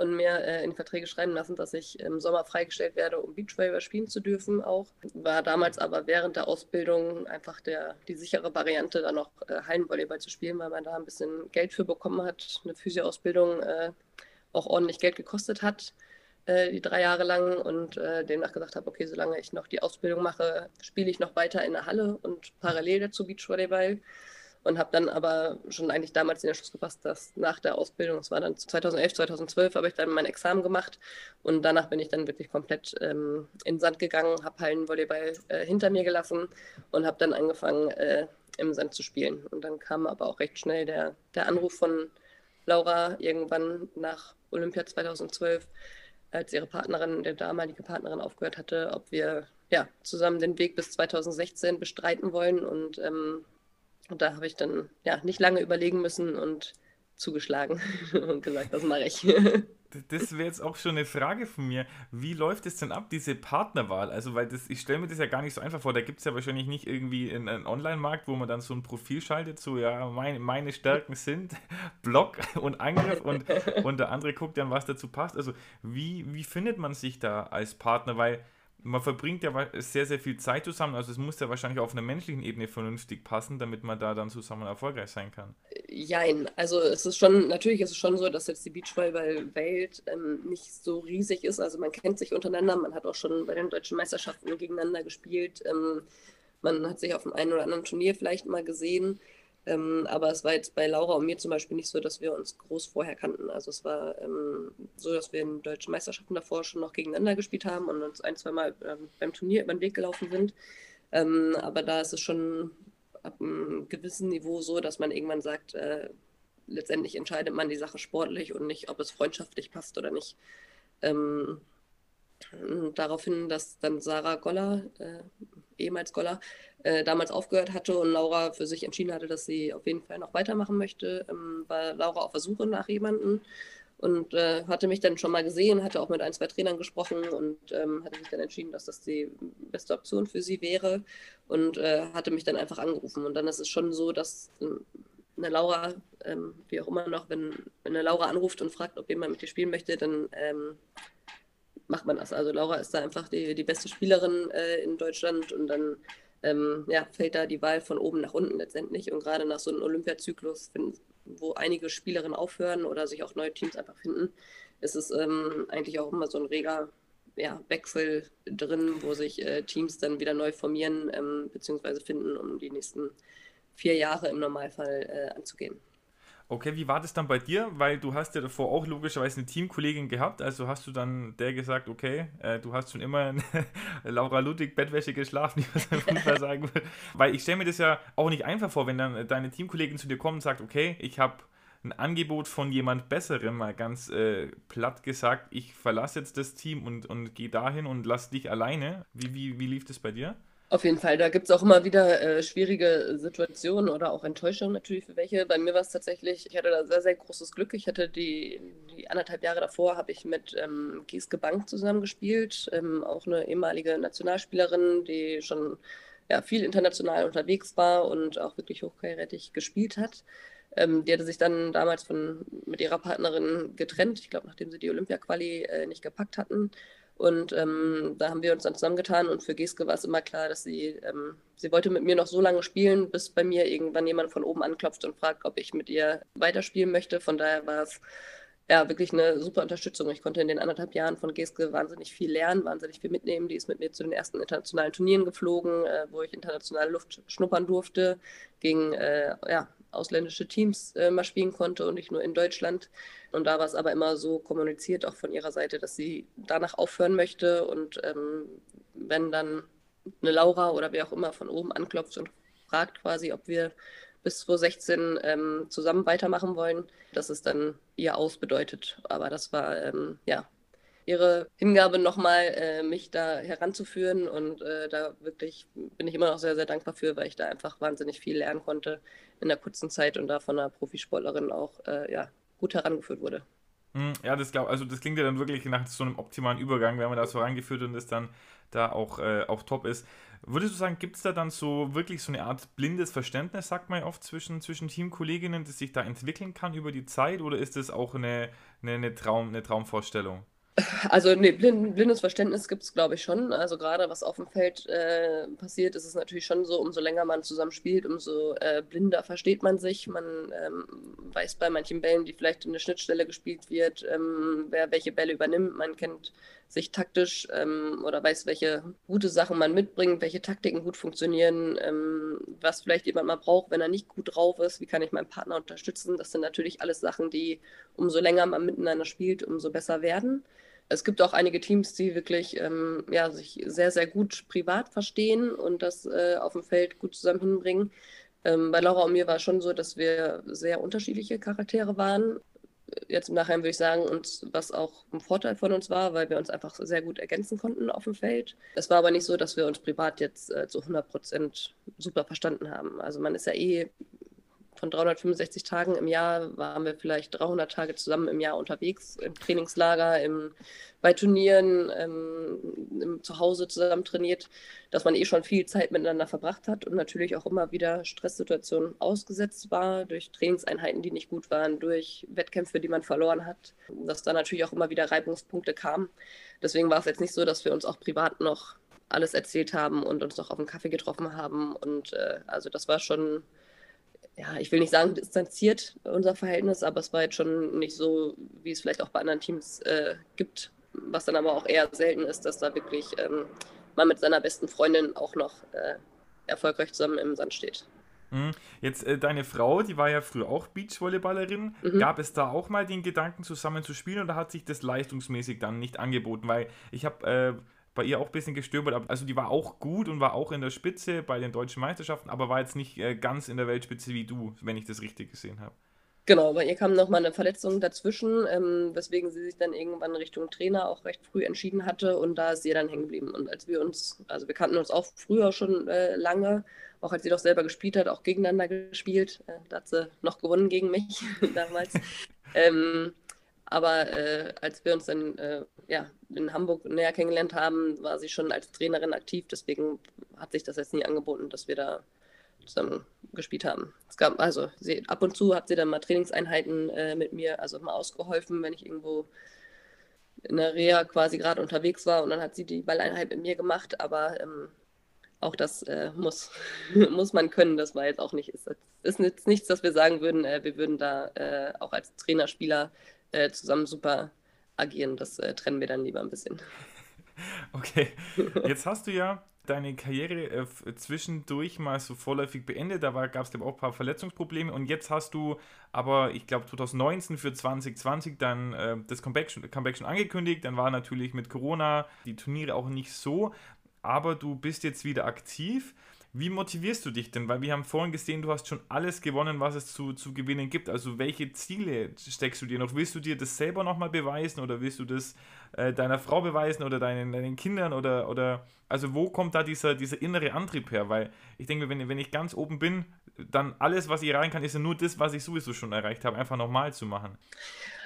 und mir äh, in die Verträge schreiben lassen, dass ich im Sommer freigestellt werde, um Beachvolleyball spielen zu dürfen auch. War damals aber während der Ausbildung einfach der, die sichere Variante, dann noch äh, Hallenvolleyball zu spielen, weil man da ein bisschen Geld für bekommen hat. Eine Physioausbildung äh, auch ordentlich Geld gekostet hat äh, die drei Jahre lang und äh, demnach gesagt habe, okay, solange ich noch die Ausbildung mache, spiele ich noch weiter in der Halle und parallel dazu Beachvolleyball und habe dann aber schon eigentlich damals den Entschluss gefasst, dass nach der Ausbildung, das war dann 2011, 2012, habe ich dann mein Examen gemacht und danach bin ich dann wirklich komplett ähm, in den Sand gegangen, habe Hallenvolleyball äh, hinter mir gelassen und habe dann angefangen äh, im Sand zu spielen. Und dann kam aber auch recht schnell der, der Anruf von Laura irgendwann nach Olympia 2012, als ihre Partnerin, der damalige Partnerin aufgehört hatte, ob wir ja, zusammen den Weg bis 2016 bestreiten wollen und ähm, und da habe ich dann ja nicht lange überlegen müssen und zugeschlagen und gesagt, das mache ich. das wäre jetzt auch schon eine Frage von mir. Wie läuft es denn ab, diese Partnerwahl? Also, weil das, ich stelle mir das ja gar nicht so einfach vor. Da gibt es ja wahrscheinlich nicht irgendwie einen Online-Markt, wo man dann so ein Profil schaltet, so ja, meine, meine Stärken sind Block und Angriff und, und der andere guckt dann, was dazu passt. Also, wie, wie findet man sich da als Partner? Weil man verbringt ja sehr, sehr viel Zeit zusammen. Also es muss ja wahrscheinlich auf einer menschlichen Ebene vernünftig passen, damit man da dann zusammen erfolgreich sein kann. Jein, also es ist schon, natürlich ist es schon so, dass jetzt die Beachvolleyball-Welt ähm, nicht so riesig ist. Also man kennt sich untereinander, man hat auch schon bei den deutschen Meisterschaften gegeneinander gespielt. Ähm, man hat sich auf dem einen oder anderen Turnier vielleicht mal gesehen. Ähm, aber es war jetzt bei Laura und mir zum Beispiel nicht so, dass wir uns groß vorher kannten. Also es war ähm, so, dass wir in deutschen Meisterschaften davor schon noch gegeneinander gespielt haben und uns ein, zwei Mal ähm, beim Turnier über den Weg gelaufen sind. Ähm, aber da ist es schon ab einem gewissen Niveau so, dass man irgendwann sagt, äh, letztendlich entscheidet man die Sache sportlich und nicht, ob es freundschaftlich passt oder nicht. Ähm, daraufhin, dass dann Sarah Goller, äh, ehemals Goller, äh, damals aufgehört hatte und Laura für sich entschieden hatte, dass sie auf jeden Fall noch weitermachen möchte, ähm, war Laura auf der Suche nach jemandem und äh, hatte mich dann schon mal gesehen, hatte auch mit ein, zwei Trainern gesprochen und ähm, hatte sich dann entschieden, dass das die beste Option für sie wäre und äh, hatte mich dann einfach angerufen. Und dann ist es schon so, dass ähm, eine Laura, ähm, wie auch immer noch, wenn, wenn eine Laura anruft und fragt, ob jemand mit dir spielen möchte, dann ähm, macht man das. Also Laura ist da einfach die, die beste Spielerin äh, in Deutschland und dann ähm, ja, fällt da die Wahl von oben nach unten letztendlich. Und gerade nach so einem Olympiazyklus, wo einige Spielerinnen aufhören oder sich auch neue Teams einfach finden, ist es ähm, eigentlich auch immer so ein reger ja, Wechsel drin, wo sich äh, Teams dann wieder neu formieren ähm, bzw. finden, um die nächsten vier Jahre im Normalfall äh, anzugehen. Okay, wie war das dann bei dir? Weil du hast ja davor auch logischerweise eine Teamkollegin gehabt, also hast du dann der gesagt, okay, äh, du hast schon immer in Laura Ludwig Bettwäsche geschlafen, wie man Fußball sagen will. Weil ich stelle mir das ja auch nicht einfach vor, wenn dann deine Teamkollegin zu dir kommt und sagt, okay, ich habe ein Angebot von jemand Besserem, mal ganz äh, platt gesagt, ich verlasse jetzt das Team und, und gehe dahin und lass dich alleine. Wie, wie, wie lief das bei dir? Auf jeden Fall, da gibt es auch immer wieder äh, schwierige Situationen oder auch Enttäuschungen natürlich für welche. Bei mir war es tatsächlich, ich hatte da sehr, sehr großes Glück. Ich hatte die, die anderthalb Jahre davor, habe ich mit ähm, Gieske Bank zusammengespielt, ähm, auch eine ehemalige Nationalspielerin, die schon ja, viel international unterwegs war und auch wirklich hochkarätig gespielt hat. Ähm, die hatte sich dann damals von, mit ihrer Partnerin getrennt, ich glaube, nachdem sie die Olympia-Quali äh, nicht gepackt hatten. Und ähm, da haben wir uns dann zusammengetan und für Geske war es immer klar, dass sie, ähm, sie wollte mit mir noch so lange spielen, bis bei mir irgendwann jemand von oben anklopft und fragt, ob ich mit ihr weiterspielen möchte. Von daher war es ja wirklich eine super Unterstützung. Ich konnte in den anderthalb Jahren von Geske wahnsinnig viel lernen, wahnsinnig viel mitnehmen. Die ist mit mir zu den ersten internationalen Turnieren geflogen, äh, wo ich internationale Luft schnuppern durfte, gegen äh, ja, ausländische Teams äh, mal spielen konnte und nicht nur in Deutschland. Und da war es aber immer so kommuniziert, auch von ihrer Seite, dass sie danach aufhören möchte. Und ähm, wenn dann eine Laura oder wer auch immer von oben anklopft und fragt quasi, ob wir bis 2016 ähm, zusammen weitermachen wollen, dass es dann ihr aus bedeutet. Aber das war ähm, ja ihre Hingabe nochmal, äh, mich da heranzuführen. Und äh, da wirklich bin ich immer noch sehr, sehr dankbar für, weil ich da einfach wahnsinnig viel lernen konnte in der kurzen Zeit und da von einer Profisportlerin auch äh, ja, gut herangeführt wurde. Hm, ja, das glaub, also das klingt ja dann wirklich nach so einem optimalen Übergang, wenn man da so reingeführt und das dann da auch, äh, auch top ist. Würdest du sagen, gibt es da dann so wirklich so eine Art blindes Verständnis, sagt man ja oft, zwischen, zwischen Teamkolleginnen, das sich da entwickeln kann über die Zeit oder ist das auch eine, eine, eine, Traum, eine Traumvorstellung? Also nee, blind, blindes Verständnis gibt es, glaube ich, schon. Also gerade was auf dem Feld äh, passiert, ist es natürlich schon so, umso länger man zusammen spielt, umso äh, blinder versteht man sich. Man ähm, weiß bei manchen Bällen, die vielleicht in der Schnittstelle gespielt wird, ähm, wer welche Bälle übernimmt. Man kennt sich taktisch ähm, oder weiß, welche gute Sachen man mitbringt, welche Taktiken gut funktionieren, ähm, was vielleicht jemand mal braucht, wenn er nicht gut drauf ist. Wie kann ich meinen Partner unterstützen? Das sind natürlich alles Sachen, die umso länger man miteinander spielt, umso besser werden es gibt auch einige Teams, die wirklich ähm, ja, sich sehr, sehr gut privat verstehen und das äh, auf dem Feld gut zusammen hinbringen. Ähm, bei Laura und mir war es schon so, dass wir sehr unterschiedliche Charaktere waren. Jetzt im Nachhinein würde ich sagen, uns, was auch ein Vorteil von uns war, weil wir uns einfach sehr gut ergänzen konnten auf dem Feld. Es war aber nicht so, dass wir uns privat jetzt äh, zu 100 Prozent super verstanden haben. Also man ist ja eh von 365 Tagen im Jahr waren wir vielleicht 300 Tage zusammen im Jahr unterwegs, im Trainingslager, im, bei Turnieren, ähm, im Zuhause zusammen trainiert, dass man eh schon viel Zeit miteinander verbracht hat und natürlich auch immer wieder Stresssituationen ausgesetzt war, durch Trainingseinheiten, die nicht gut waren, durch Wettkämpfe, die man verloren hat, dass da natürlich auch immer wieder Reibungspunkte kamen. Deswegen war es jetzt nicht so, dass wir uns auch privat noch alles erzählt haben und uns noch auf einen Kaffee getroffen haben. Und äh, also das war schon ja, ich will nicht sagen distanziert, unser Verhältnis, aber es war jetzt schon nicht so, wie es vielleicht auch bei anderen Teams äh, gibt, was dann aber auch eher selten ist, dass da wirklich ähm, man mit seiner besten Freundin auch noch äh, erfolgreich zusammen im Sand steht. Mhm. Jetzt äh, deine Frau, die war ja früher auch Beachvolleyballerin. Mhm. Gab es da auch mal den Gedanken, zusammen zu spielen oder hat sich das leistungsmäßig dann nicht angeboten? Weil ich habe äh, bei ihr auch ein bisschen gestöbert. Also die war auch gut und war auch in der Spitze bei den deutschen Meisterschaften, aber war jetzt nicht äh, ganz in der Weltspitze wie du, wenn ich das richtig gesehen habe. Genau, bei ihr kam nochmal eine Verletzung dazwischen, ähm, weswegen sie sich dann irgendwann Richtung Trainer auch recht früh entschieden hatte und da ist sie dann hängen geblieben. Und als wir uns, also wir kannten uns auch früher schon äh, lange, auch als sie doch selber gespielt hat, auch gegeneinander gespielt. Äh, da hat sie noch gewonnen gegen mich damals. ähm, aber äh, als wir uns dann äh, ja, in Hamburg näher kennengelernt haben, war sie schon als Trainerin aktiv. Deswegen hat sich das jetzt nie angeboten, dass wir da zusammen gespielt haben. Es gab also sie, ab und zu hat sie dann mal Trainingseinheiten äh, mit mir, also mal ausgeholfen, wenn ich irgendwo in der Reha quasi gerade unterwegs war und dann hat sie die Balleinheit mit mir gemacht, aber ähm, auch das äh, muss, muss man können, das war jetzt auch nicht, ist, ist jetzt nichts, dass wir sagen würden, äh, wir würden da äh, auch als Trainerspieler äh, zusammen super agieren, das äh, trennen wir dann lieber ein bisschen. Okay, jetzt hast du ja deine Karriere äh, zwischendurch mal so vorläufig beendet. Da gab es auch ein paar Verletzungsprobleme und jetzt hast du aber, ich glaube, 2019 für 2020 dann äh, das Comeback schon, Comeback schon angekündigt. Dann war natürlich mit Corona die Turniere auch nicht so, aber du bist jetzt wieder aktiv. Wie motivierst du dich denn? Weil wir haben vorhin gesehen, du hast schon alles gewonnen, was es zu, zu gewinnen gibt. Also welche Ziele steckst du dir noch? Willst du dir das selber nochmal beweisen oder willst du das äh, deiner Frau beweisen oder deinen, deinen Kindern? Oder, oder also wo kommt da dieser, dieser innere Antrieb her? Weil ich denke, wenn, wenn ich ganz oben bin, dann alles, was ich erreichen kann, ist ja nur das, was ich sowieso schon erreicht habe, einfach nochmal zu machen.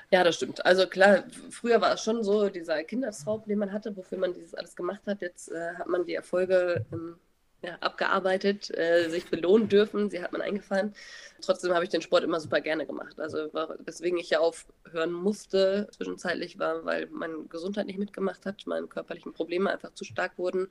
Ja, das stimmt. Also klar, früher war es schon so, dieser Kindertraum, den man hatte, wofür man dieses alles gemacht hat. Jetzt äh, hat man die Erfolge ähm, ja, abgearbeitet, äh, sich belohnen dürfen. Sie hat man eingefahren. Trotzdem habe ich den Sport immer super gerne gemacht. Also weswegen ich ja aufhören musste zwischenzeitlich war, weil meine Gesundheit nicht mitgemacht hat, meine körperlichen Probleme einfach zu stark wurden.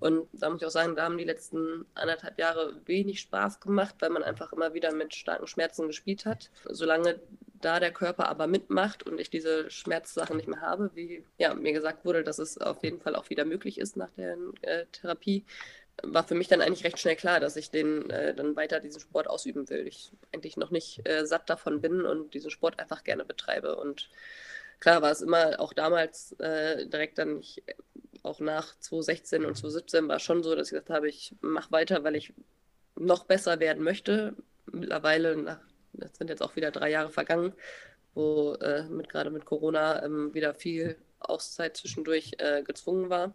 Und da muss ich auch sagen, da haben die letzten anderthalb Jahre wenig Spaß gemacht, weil man einfach immer wieder mit starken Schmerzen gespielt hat. Solange da der Körper aber mitmacht und ich diese Schmerzsachen nicht mehr habe, wie ja, mir gesagt wurde, dass es auf jeden Fall auch wieder möglich ist nach der äh, Therapie, war für mich dann eigentlich recht schnell klar, dass ich den äh, dann weiter diesen Sport ausüben will. Ich eigentlich noch nicht äh, satt davon bin und diesen Sport einfach gerne betreibe. Und klar war es immer auch damals äh, direkt dann nicht, auch nach 2016 und 2017 war schon so, dass ich gesagt habe, ich mache weiter, weil ich noch besser werden möchte. Mittlerweile, nach, das sind jetzt auch wieder drei Jahre vergangen, wo äh, mit, gerade mit Corona ähm, wieder viel Auszeit zwischendurch äh, gezwungen war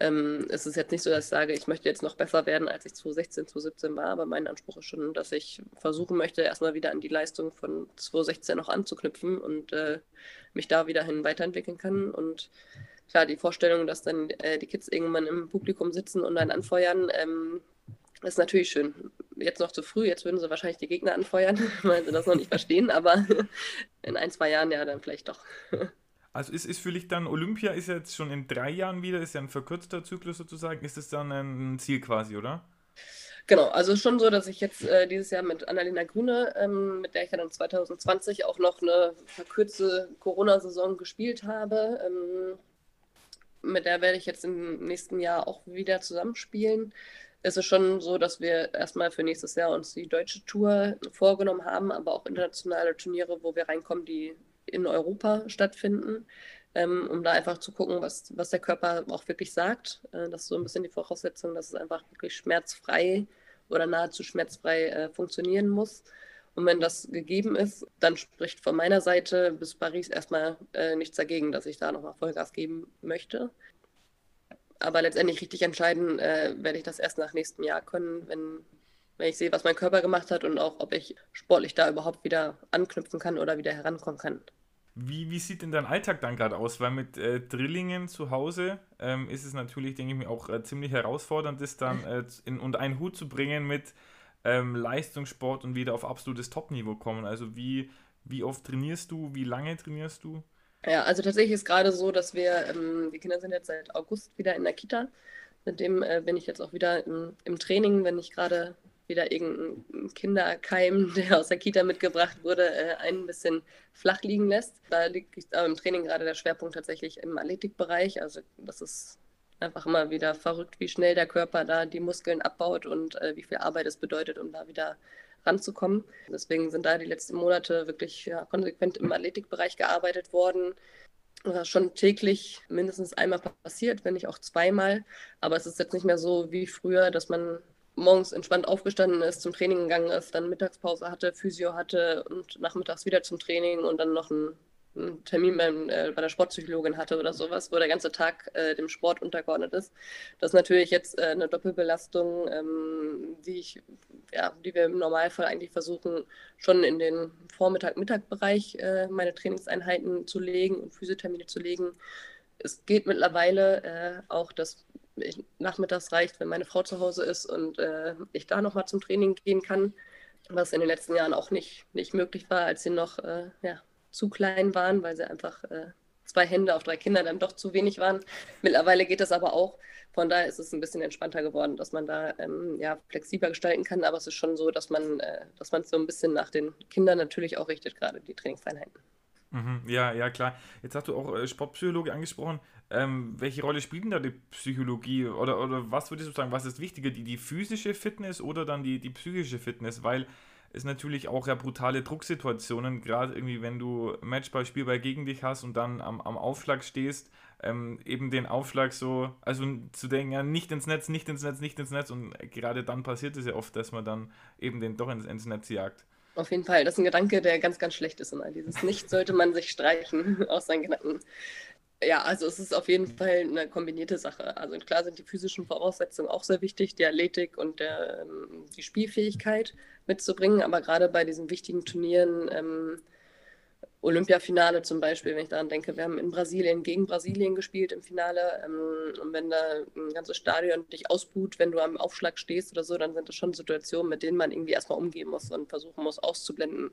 ähm, es ist jetzt nicht so, dass ich sage, ich möchte jetzt noch besser werden, als ich 2016, 2017 war, aber mein Anspruch ist schon, dass ich versuchen möchte, erstmal wieder an die Leistung von 2016 noch anzuknüpfen und äh, mich da wieder hin weiterentwickeln kann. Und klar, die Vorstellung, dass dann äh, die Kids irgendwann im Publikum sitzen und einen anfeuern, ähm, ist natürlich schön. Jetzt noch zu früh, jetzt würden sie wahrscheinlich die Gegner anfeuern, weil sie das noch nicht verstehen, aber in ein, zwei Jahren ja dann vielleicht doch. Also ist, ist für dich dann, Olympia ist ja jetzt schon in drei Jahren wieder, ist ja ein verkürzter Zyklus sozusagen. Ist das dann ein Ziel quasi, oder? Genau, also schon so, dass ich jetzt äh, dieses Jahr mit Annalena Grüne, ähm, mit der ich ja dann 2020 auch noch eine verkürzte Corona-Saison gespielt habe, ähm, mit der werde ich jetzt im nächsten Jahr auch wieder zusammenspielen. Es ist schon so, dass wir erstmal für nächstes Jahr uns die deutsche Tour vorgenommen haben, aber auch internationale Turniere, wo wir reinkommen, die in Europa stattfinden, ähm, um da einfach zu gucken, was, was der Körper auch wirklich sagt. Äh, das ist so ein bisschen die Voraussetzung, dass es einfach wirklich schmerzfrei oder nahezu schmerzfrei äh, funktionieren muss. Und wenn das gegeben ist, dann spricht von meiner Seite bis Paris erstmal äh, nichts dagegen, dass ich da nochmal Vollgas geben möchte. Aber letztendlich richtig entscheiden äh, werde ich das erst nach nächstem Jahr können, wenn, wenn ich sehe, was mein Körper gemacht hat und auch, ob ich sportlich da überhaupt wieder anknüpfen kann oder wieder herankommen kann. Wie, wie sieht denn dein Alltag dann gerade aus? Weil mit äh, Drillingen zu Hause ähm, ist es natürlich, denke ich mir, auch äh, ziemlich herausfordernd, das dann äh, in, unter einen Hut zu bringen mit ähm, Leistungssport und wieder auf absolutes Topniveau kommen. Also wie, wie oft trainierst du? Wie lange trainierst du? Ja, also tatsächlich ist gerade so, dass wir, ähm, die Kinder sind jetzt seit August wieder in der Kita. Mit dem äh, bin ich jetzt auch wieder im, im Training, wenn ich gerade wieder irgendein Kinderkeim, der aus der Kita mitgebracht wurde, äh, ein bisschen flach liegen lässt. Da liegt aber im Training gerade der Schwerpunkt tatsächlich im Athletikbereich. Also das ist einfach immer wieder verrückt, wie schnell der Körper da die Muskeln abbaut und äh, wie viel Arbeit es bedeutet, um da wieder ranzukommen. Deswegen sind da die letzten Monate wirklich ja, konsequent im Athletikbereich gearbeitet worden. Das schon täglich mindestens einmal passiert, wenn nicht auch zweimal. Aber es ist jetzt nicht mehr so wie früher, dass man morgens entspannt aufgestanden ist, zum Training gegangen ist, dann Mittagspause hatte, Physio hatte und nachmittags wieder zum Training und dann noch ein einen Termin beim, äh, bei der Sportpsychologin hatte oder sowas, wo der ganze Tag äh, dem Sport untergeordnet ist. Das ist natürlich jetzt äh, eine Doppelbelastung, ähm, die, ich, ja, die wir im Normalfall eigentlich versuchen, schon in den Vormittag-Mittag-Bereich äh, meine Trainingseinheiten zu legen und Physiothermine zu legen. Es geht mittlerweile äh, auch, dass nachmittags reicht, wenn meine Frau zu Hause ist und äh, ich da nochmal zum Training gehen kann, was in den letzten Jahren auch nicht, nicht möglich war, als sie noch ja, zu klein waren, weil sie einfach äh, zwei Hände auf drei Kinder dann doch zu wenig waren. Mittlerweile geht das aber auch. Von daher ist es ein bisschen entspannter geworden, dass man da ähm, ja, flexibler gestalten kann. Aber es ist schon so, dass man äh, dass es so ein bisschen nach den Kindern natürlich auch richtet, gerade die Trainingseinheiten. Mhm, ja, ja, klar. Jetzt hast du auch äh, Sportpsychologie angesprochen. Ähm, welche Rolle spielt denn da die Psychologie? Oder, oder was würdest du sagen, was ist wichtiger, die, die physische Fitness oder dann die, die psychische Fitness? Weil ist natürlich auch ja brutale Drucksituationen, gerade irgendwie, wenn du Matchball, Spielball gegen dich hast und dann am, am Aufschlag stehst, ähm, eben den Aufschlag so, also zu denken, ja, nicht ins Netz, nicht ins Netz, nicht ins Netz und gerade dann passiert es ja oft, dass man dann eben den doch ins, ins Netz jagt. Auf jeden Fall, das ist ein Gedanke, der ganz, ganz schlecht ist immer. Dieses Nicht sollte man sich streichen aus seinen Gedanken. Ja, also es ist auf jeden Fall eine kombinierte Sache. Also klar sind die physischen Voraussetzungen auch sehr wichtig, die Athletik und der, ähm, die Spielfähigkeit mitzubringen, aber gerade bei diesen wichtigen Turnieren, ähm, Olympiafinale zum Beispiel, wenn ich daran denke, wir haben in Brasilien gegen Brasilien gespielt im Finale ähm, und wenn da ein ganzes Stadion dich ausbuht, wenn du am Aufschlag stehst oder so, dann sind das schon Situationen, mit denen man irgendwie erstmal umgehen muss und versuchen muss auszublenden.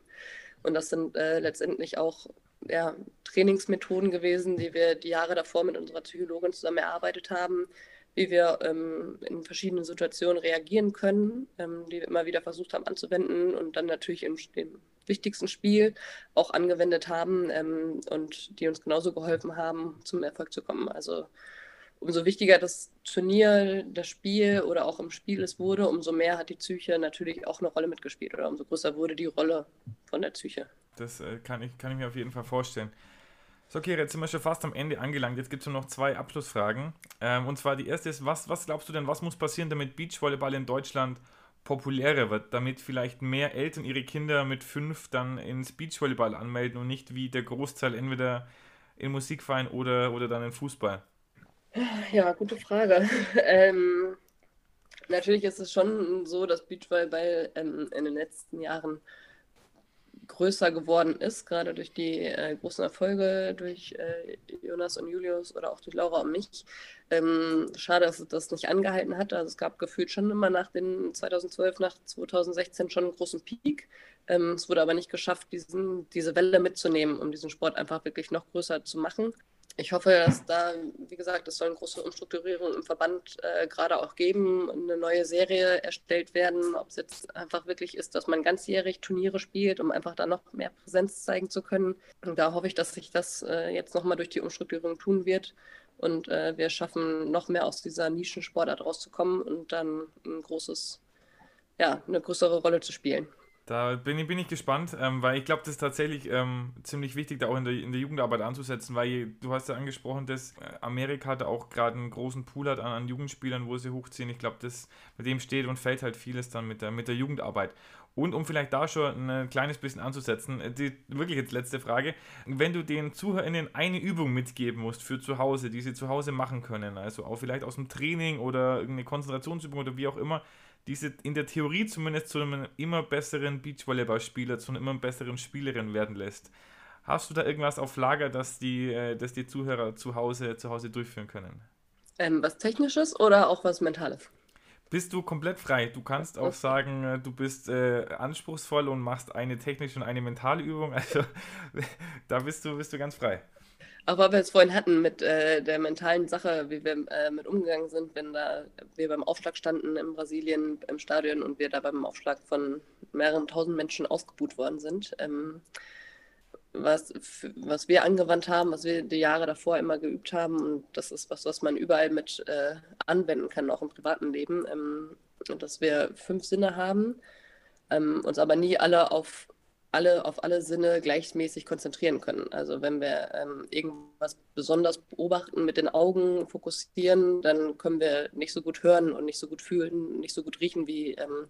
Und das sind äh, letztendlich auch ja, Trainingsmethoden gewesen, die wir die Jahre davor mit unserer Psychologin zusammen erarbeitet haben, wie wir ähm, in verschiedenen Situationen reagieren können, ähm, die wir immer wieder versucht haben anzuwenden und dann natürlich im, im wichtigsten Spiel auch angewendet haben ähm, und die uns genauso geholfen haben, zum Erfolg zu kommen. Also umso wichtiger das Turnier, das Spiel oder auch im Spiel es wurde, umso mehr hat die Psyche natürlich auch eine Rolle mitgespielt oder umso größer wurde die Rolle von der Psyche. Das äh, kann, ich, kann ich mir auf jeden Fall vorstellen. So, okay, jetzt sind wir schon fast am Ende angelangt. Jetzt gibt es nur noch zwei Abschlussfragen. Ähm, und zwar die erste ist, was, was glaubst du denn, was muss passieren, damit Beachvolleyball in Deutschland populärer wird, damit vielleicht mehr Eltern ihre Kinder mit fünf dann ins Beachvolleyball anmelden und nicht wie der Großteil entweder in Musikverein oder, oder dann in Fußball? Ja, gute Frage. ähm, natürlich ist es schon so, dass Beachvolleyball ähm, in den letzten Jahren größer geworden ist, gerade durch die äh, großen Erfolge durch äh, Jonas und Julius oder auch durch Laura und mich. Ähm, schade, dass es das nicht angehalten hat. Also es gab gefühlt schon immer nach den 2012, nach 2016 schon einen großen Peak. Ähm, es wurde aber nicht geschafft, diesen, diese Welle mitzunehmen, um diesen Sport einfach wirklich noch größer zu machen ich hoffe, dass da, wie gesagt, es soll eine große Umstrukturierung im Verband äh, gerade auch geben, eine neue Serie erstellt werden, ob es jetzt einfach wirklich ist, dass man ganzjährig Turniere spielt, um einfach da noch mehr Präsenz zeigen zu können. Und da hoffe ich, dass sich das äh, jetzt nochmal durch die Umstrukturierung tun wird und äh, wir schaffen, noch mehr aus dieser Nischensportart rauszukommen und dann ein großes, ja, eine größere Rolle zu spielen. Da bin ich, bin ich gespannt, ähm, weil ich glaube, das ist tatsächlich ähm, ziemlich wichtig, da auch in der, in der Jugendarbeit anzusetzen, weil du hast ja angesprochen, dass äh, Amerika da auch gerade einen großen Pool hat an, an, Jugendspielern, wo sie hochziehen. Ich glaube, das mit dem steht und fällt halt vieles dann mit der, mit der Jugendarbeit. Und um vielleicht da schon ein kleines bisschen anzusetzen, äh, die wirklich jetzt letzte Frage. Wenn du den ZuhörerInnen eine Übung mitgeben musst für zu Hause, die sie zu Hause machen können, also auch vielleicht aus dem Training oder irgendeine Konzentrationsübung oder wie auch immer, diese in der Theorie zumindest zu einem immer besseren Beachvolleyballspieler, zu einer immer besseren Spielerin werden lässt. Hast du da irgendwas auf Lager, das die, äh, das die Zuhörer zu Hause, zu Hause durchführen können? Ähm, was Technisches oder auch was Mentales? Bist du komplett frei. Du kannst auch sagen, äh, du bist äh, anspruchsvoll und machst eine technische und eine mentale Übung. Also da bist du, bist du ganz frei. Auch weil wir es vorhin hatten mit äh, der mentalen Sache, wie wir äh, mit umgegangen sind, wenn da wir beim Aufschlag standen in Brasilien im Stadion und wir da beim Aufschlag von mehreren tausend Menschen ausgebuht worden sind. Ähm, was, was wir angewandt haben, was wir die Jahre davor immer geübt haben, und das ist was, was man überall mit äh, anwenden kann, auch im privaten Leben, ähm, dass wir fünf Sinne haben, ähm, uns aber nie alle auf alle auf alle Sinne gleichmäßig konzentrieren können. Also wenn wir ähm, irgendwas besonders beobachten, mit den Augen fokussieren, dann können wir nicht so gut hören und nicht so gut fühlen, nicht so gut riechen, wie ähm,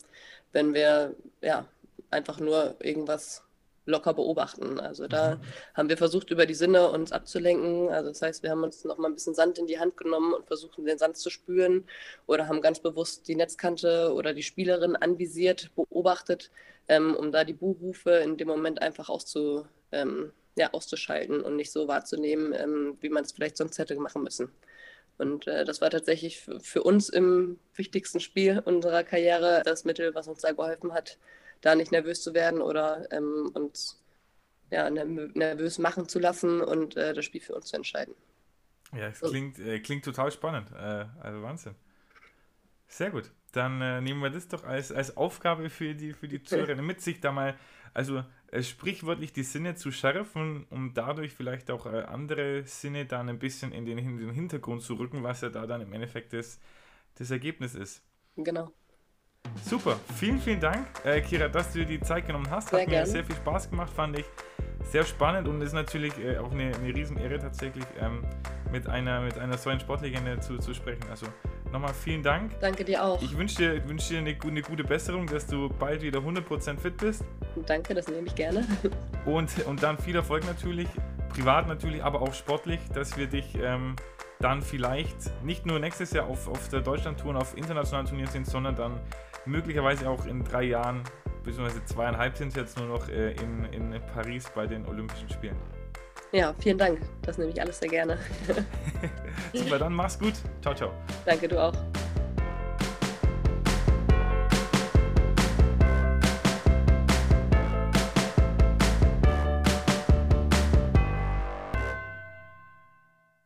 wenn wir ja einfach nur irgendwas locker beobachten. Also da mhm. haben wir versucht, über die Sinne uns abzulenken. Also das heißt, wir haben uns noch mal ein bisschen Sand in die Hand genommen und versucht, den Sand zu spüren oder haben ganz bewusst die Netzkante oder die Spielerin anvisiert, beobachtet, ähm, um da die Buhrufe in dem Moment einfach auszu, ähm, ja, auszuschalten und nicht so wahrzunehmen, ähm, wie man es vielleicht sonst hätte machen müssen. Und äh, das war tatsächlich für uns im wichtigsten Spiel unserer Karriere das Mittel, was uns da geholfen hat, da nicht nervös zu werden oder ähm, uns ja, nervös machen zu lassen und äh, das Spiel für uns zu entscheiden. Ja, es klingt, äh, klingt total spannend. Äh, also Wahnsinn. Sehr gut. Dann äh, nehmen wir das doch als, als Aufgabe für die, für die Zuhörer mit, sich da mal, also äh, sprichwörtlich die Sinne zu schärfen, um dadurch vielleicht auch äh, andere Sinne dann ein bisschen in den, in den Hintergrund zu rücken, was ja da dann im Endeffekt das, das Ergebnis ist. Genau. Super, vielen, vielen Dank, äh, Kira, dass du dir die Zeit genommen hast. Sehr Hat gerne. mir sehr viel Spaß gemacht, fand ich sehr spannend und ist natürlich äh, auch eine, eine Riesenehre tatsächlich, ähm, mit, einer, mit einer so einen Sportlegende zu, zu sprechen. Also nochmal vielen Dank. Danke dir auch. Ich wünsche dir, wünsch dir eine, eine, gute Besserung, dass du bald wieder 100% fit bist. Danke, das nehme ich gerne. Und, und dann viel Erfolg natürlich, privat natürlich, aber auch sportlich, dass wir dich ähm, dann vielleicht nicht nur nächstes Jahr auf, auf der Deutschland-Tour und auf internationalen Turnieren sind, sondern dann möglicherweise auch in drei Jahren, beziehungsweise zweieinhalb sind es jetzt nur noch äh, in, in Paris bei den Olympischen Spielen. Ja, vielen Dank. Das nehme ich alles sehr gerne. Super, dann mach's gut. Ciao, ciao. Danke, du auch.